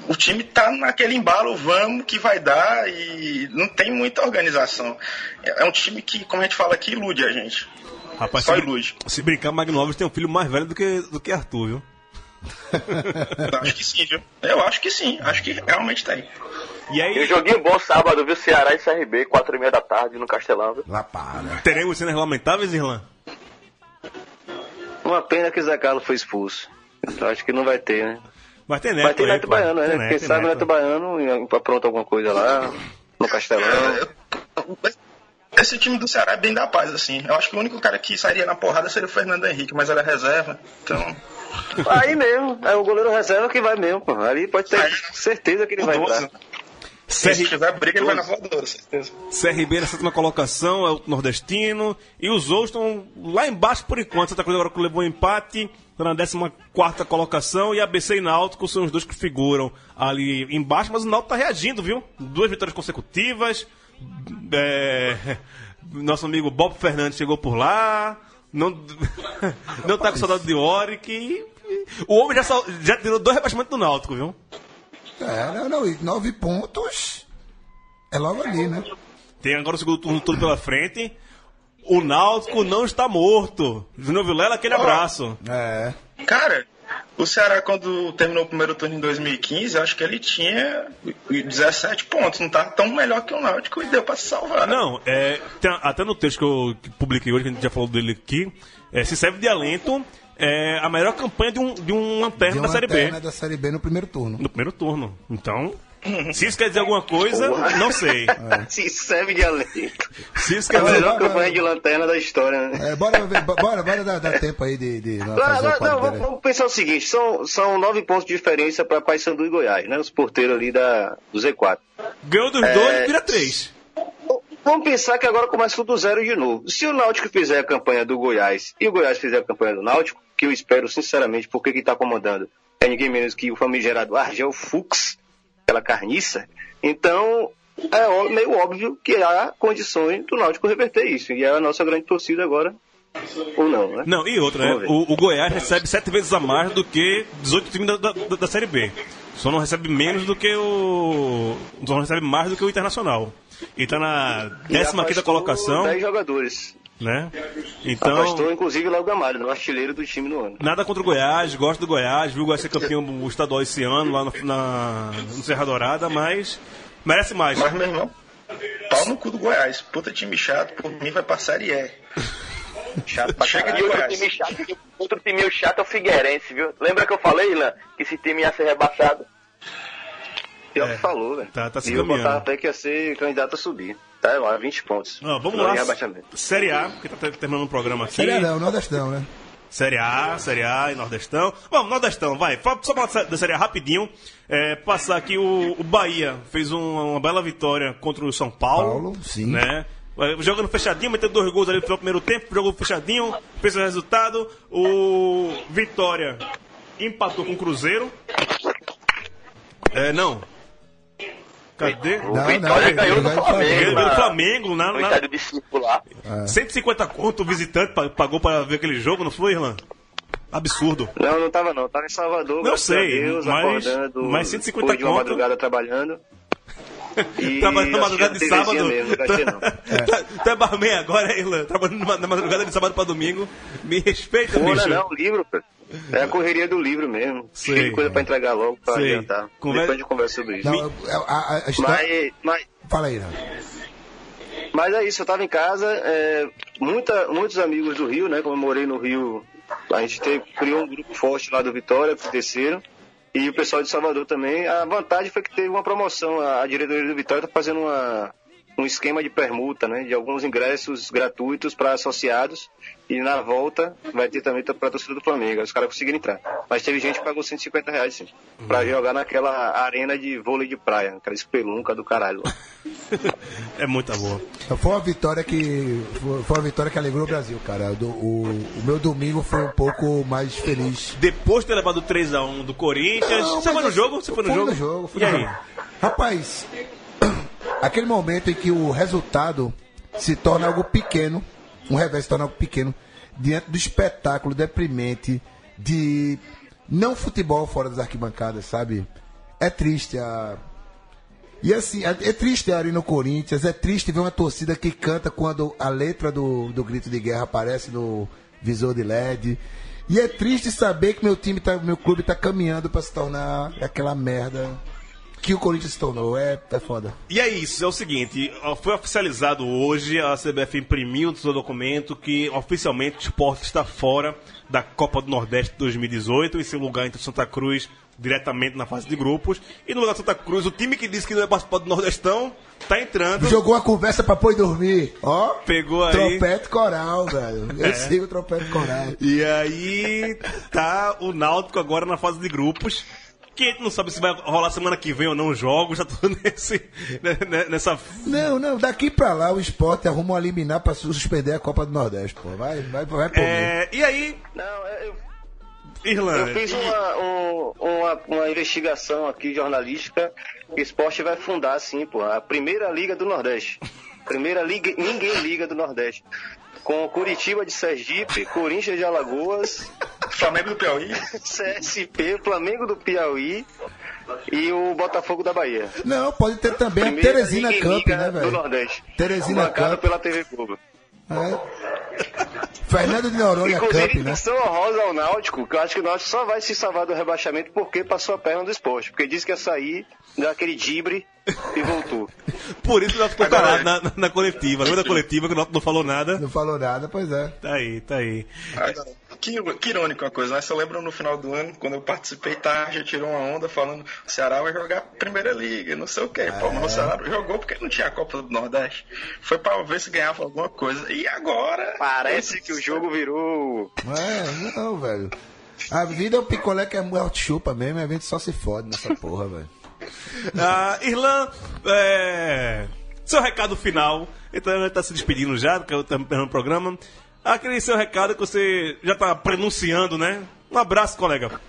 o time tá naquele embalo, vamos que vai dar e não tem muita organização. É é um time que, como a gente fala aqui, ilude a gente. Rapaz, Só se, ilude. se brincar, Magno Alves tem um filho mais velho do que, do que Arthur, viu? Eu acho que sim, viu? Eu acho que sim, acho que realmente tem. E E um aí, joguinho bom sábado, viu? Ceará e CRB, 4 e meia da tarde no Castelão, viu? Lá para. teremos cenas lamentáveis, Irlan? Uma pena que o Zé Carlos foi expulso. Eu acho que não vai ter, né? Mas tem neto Mas tem aí, Neto pô. Baiano, né? Neto, Quem sabe o neto. Baiano apronta alguma coisa lá, no Castelão. Esse time do Ceará é bem da paz, assim. Eu acho que o único cara que sairia na porrada seria o Fernando Henrique, mas ele é reserva. Então, Aí mesmo, é o goleiro reserva que vai mesmo, pô. Ali pode ter certeza que ele vai Doze. entrar. se CR... tiver briga, ele vai na voadora, certeza. CRB na sétima colocação, é o nordestino. E os outros estão lá embaixo por enquanto. Santa Cruz agora levou um empate, está na 14 colocação. E ABC e Náutico são os dois que figuram ali embaixo. Mas o Náutico está reagindo, viu? Duas vitórias consecutivas. É, Nosso amigo Bob Fernandes chegou por lá. Não, não tá com saudade de Oric. O homem já, já tirou dois rebaixamentos do Náutico, viu? É, não, não, e nove pontos é logo ali, né? Tem agora o segundo turno todo pela frente. O Náutico não está morto. Júnior Vilela, aquele abraço. É. Cara, o Ceará, quando terminou o primeiro turno em 2015, eu acho que ele tinha 17 pontos. Não tá tão melhor que o Náutico e deu pra se salvar. Não, é, até no texto que eu que publiquei hoje, que a gente já falou dele aqui, é, se serve de alento é, a melhor campanha de um, de um lanterna Deu da uma Série B. da Série B no primeiro turno. No primeiro turno. Então, se isso quer dizer alguma coisa, não sei. Se serve de alento. Se isso É quer a dizer. melhor campanha de lanterna da história, né? É, bora, ver- bora, bora dar, dar tempo aí de, de o agora, quadro não, vamos, vamos pensar o seguinte: são, são nove pontos de diferença para Paysandu e Goiás, né? Os porteiros ali da, do Z4. Ganhou dos É. dois, vira três. Vamos pensar que agora começa tudo zero de novo. Se o Náutico fizer a campanha do Goiás e o Goiás fizer a campanha do Náutico, que eu espero sinceramente, porque quem está comandando é ninguém menos que o famigerado Argel Fux, aquela carniça, então é meio óbvio que há condições do Náutico reverter isso. E é a nossa grande torcida agora, ou não, né? Não, e outra, né? O, o Goiás recebe sete vezes a mais do que 18 times da, da, da- Série B. Só não recebe menos do que o. Só não recebe mais do que o Internacional. E tá na E 15 quinta afastou colocação, 10 jogadores. Né? Afastou, Então, inclusive, Léo Gamalho, no artilheiro do time no ano. nada contra o Goiás, gosto do Goiás, viu o Goiás ser campeão estadual esse ano lá no, na, no Serra Dourada, mas merece mais. Mas, meu irmão, pau no cu do Goiás. Puta time chato, por mim vai Série E. Chato pra Chega E de outro time chato, outro time chato é o Figueirense, viu? Lembra que eu falei, Ilan, que esse time ia ser rebaixado? Pior que falou, velho. tá- tá se e eu caminhando. botava até que ia ser candidato a subir. Tá lá, 20 pontos. Ó, vamos Não lá. Série A, que tá ter- terminando o programa aqui. Série não, Nordestão, né? Série A, Série A e Nordestão. Vamos, Nordestão, vai. Fala- Só falar da Série A rapidinho. É, passar aqui o, o Bahia fez um- uma bela vitória contra o São Paulo. Paulo, sim. Né? É, Jogando fechadinho, meteu dois gols ali no primeiro tempo, jogou fechadinho, fez o resultado. O Vitória empatou com o Cruzeiro. É, não. Cadê? Não, não, Vitória ele- ganhou do Flamengo. Ganhou do Flamengo na, No na estádio de Circo lá. 150 conto o visitante pa- pagou para ver aquele jogo, não foi, Irlan? Absurdo. Não, não tava não. Tava em Salvador, Não sei, Deus, mas- acordando. mas 150 depois de uma conto- madrugada trabalhando. E Trabalhando na madrugada de a sábado. Mesmo, não não. Tá- Tu é barman agora, Irlan? Trabalhando na madrugada de sábado para domingo. Me respeita, Pô, bicho. não, não, livro, pô. É a correria do livro mesmo. Sei. Cheio de coisa pra entregar logo, pra Sei. adiantar. Conver- Depois a gente conversa sobre isso. Não, a, a, a história... Mas, mas, Fala aí, né? Mas é isso, eu tava em casa, é, muita, muitos amigos do Rio, né? Como eu morei no Rio, a gente teve, criou um grupo forte lá do Vitória, que desceram. E o pessoal de Salvador também. A vantagem foi que teve uma promoção. A, a diretoria do Vitória tá fazendo uma, um esquema de permuta, né? De alguns ingressos gratuitos para associados. E na volta vai ter também para a torcida do Flamengo. Os caras conseguiram entrar. Mas teve gente que pagou 150 reais, sim. Pra jogar naquela arena de vôlei de praia. Aquela espelunca do caralho. É muita boa. Foi uma vitória que foi uma vitória que alegrou o Brasil, cara. Do- o, o meu domingo foi um pouco mais feliz. Depois de ter levado 3x1 do Corinthians. Não, você foi no jogo? Você foi no jogo? no jogo, fui e no aí? jogo. Rapaz, aquele momento em que o resultado se torna algo pequeno, um revés se torna algo pequeno, diante do espetáculo deprimente de não futebol fora das arquibancadas, sabe? É triste a. E assim, é é triste ali no Corinthians, é triste ver uma torcida que canta quando a letra do, do grito de guerra aparece no visor de LED. E é triste saber que meu time, tá, meu clube tá caminhando para se tornar aquela merda que o Corinthians se tornou. É, é foda. E é isso, é o seguinte, foi oficializado hoje, a CBF imprimiu o seu documento que oficialmente o esporte está fora da Copa do Nordeste 2018, em seu lugar entre Santa Cruz diretamente na fase de grupos, e no lugar de Santa Cruz, o time que disse que não ia participar do Nordestão, tá entrando, Jogou a conversa pra pôr dormir. Ó, pegou aí... trompete coral, velho. Eu É. sigo o trompete coral. E aí tá o Náutico agora na fase de grupos. Que a gente não sabe se vai rolar semana que vem ou não os jogos, tá tudo nesse, né, né, nessa. Não, não, daqui pra lá o esporte arruma uma liminar pra suspender a Copa do Nordeste, pô. Vai, vai, vai por mim. É, e aí, Não, eu, Irlanda. eu fiz uma, um- uma, uma investigação aqui jornalística que o esporte vai fundar, sim, pô, a primeira liga do Nordeste. Primeira liga, ninguém liga do Nordeste. Com Curitiba de Sergipe, Corinthians de Alagoas, Flamengo do Piauí. CSP, Flamengo do Piauí e o Botafogo da Bahia. Não, pode ter também a Primeira Teresina Cup, né, do velho? Nordeste. Teresina Cup. pela TV Globo. É. Fernando de Noronha Inclusive, Cup, né? menção honrosa ao Náutico, que eu acho que o Náutico só vai se salvar do rebaixamento porque passou a perna do esporte. Porque disse que ia sair daquele dibre e voltou. Por isso o Náutico ficou calado na, na, na coletiva. Lembra da coletiva que o Náutico não falou nada? Não falou nada, pois é. Tá aí, tá aí. Que, que irônico uma coisa, né? Você lembra no final do ano, quando eu participei, tá, já tirou uma onda falando o Ceará vai jogar Primeira Liga, não sei o quê. Pô, mas o Ceará jogou porque não tinha a Copa do Nordeste. Foi pra ver se ganhava alguma coisa. E agora? Parece que o jogo virou. É, não, velho. A vida é o picolé que é muito chupa mesmo, a gente só se fode nessa porra, velho. Ah, Irlan, é... seu recado final. Então ele tá se despedindo já, que eu terminando o programa. Aquele seu recado que você já tá pronunciando, né? Um abraço, colega.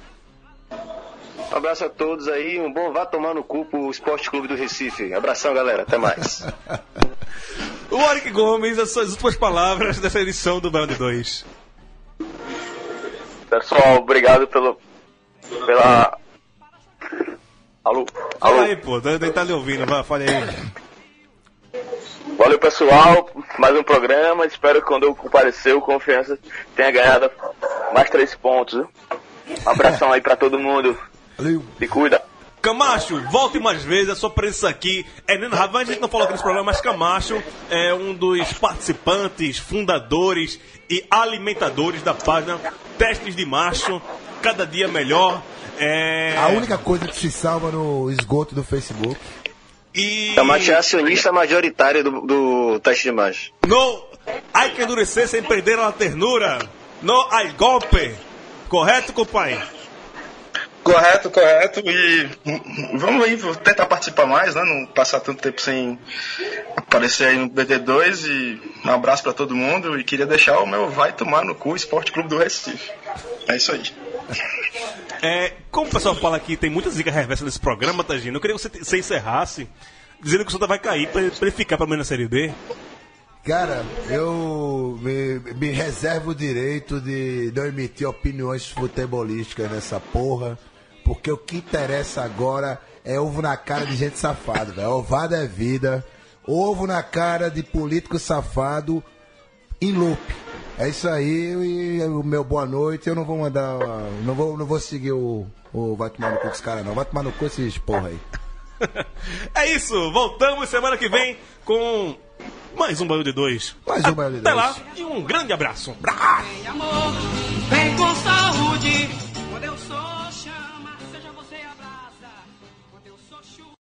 Um abraço a todos aí, um bom vá tomar no cu pro Esporte Clube do Recife. Abração, galera, até mais. O Oric Gomes, as suas últimas palavras dessa edição do Band 2. Pessoal, obrigado pelo. pela. Alô? Fala Alô? aí, pô, ele tá lhe ouvindo, vai, fale aí. Valeu, pessoal. Mais um programa. Espero que quando eu comparecer, o Confiança tenha ganhado mais três pontos. Um abração aí pra todo mundo. Valeu. Se cuida. Camacho, volte mais vezes, a sua presença aqui é Neno Ravan, a gente não falou aqui nesse programa, mas Camacho é um dos participantes, fundadores e alimentadores da página Testes de Macho, cada dia melhor. É... A única coisa que se salva no esgoto do Facebook. E Camacho é acionista majoritário do, do teste de macho. no hay que endurecer sem perder a ternura. No hay golpe. Correto, compadre? Correto, correto. E vamos aí, vou tentar participar mais, né? Não passar tanto tempo sem aparecer aí no BD2. E um abraço pra todo mundo. E queria deixar o meu Vai Tomar no Cu Esporte Clube do Recife. É isso aí. É, como o pessoal fala que tem muita zica reversa nesse programa, Tagino, eu queria que você, você encerrasse dizendo que o Santa vai cair pra, pra ele ficar pelo menos na Série B. Cara, eu me, me reservo o direito de não emitir opiniões futebolísticas nessa porra, porque o que interessa agora é ovo na cara de gente safada, velho. Ovada é vida, ovo na cara de político safado em loop. É isso aí, e o meu boa noite. Eu não vou mandar. Não vou, não vou seguir o, o Vai tomar no cu com os caras, não. Vai tomar no cu esses porra aí. É isso, voltamos semana que vem com mais um Banho de Dois. Mais um Banho de Até Dois. lá e um grande abraço. Vem amor, vem com saúde. Quando eu sou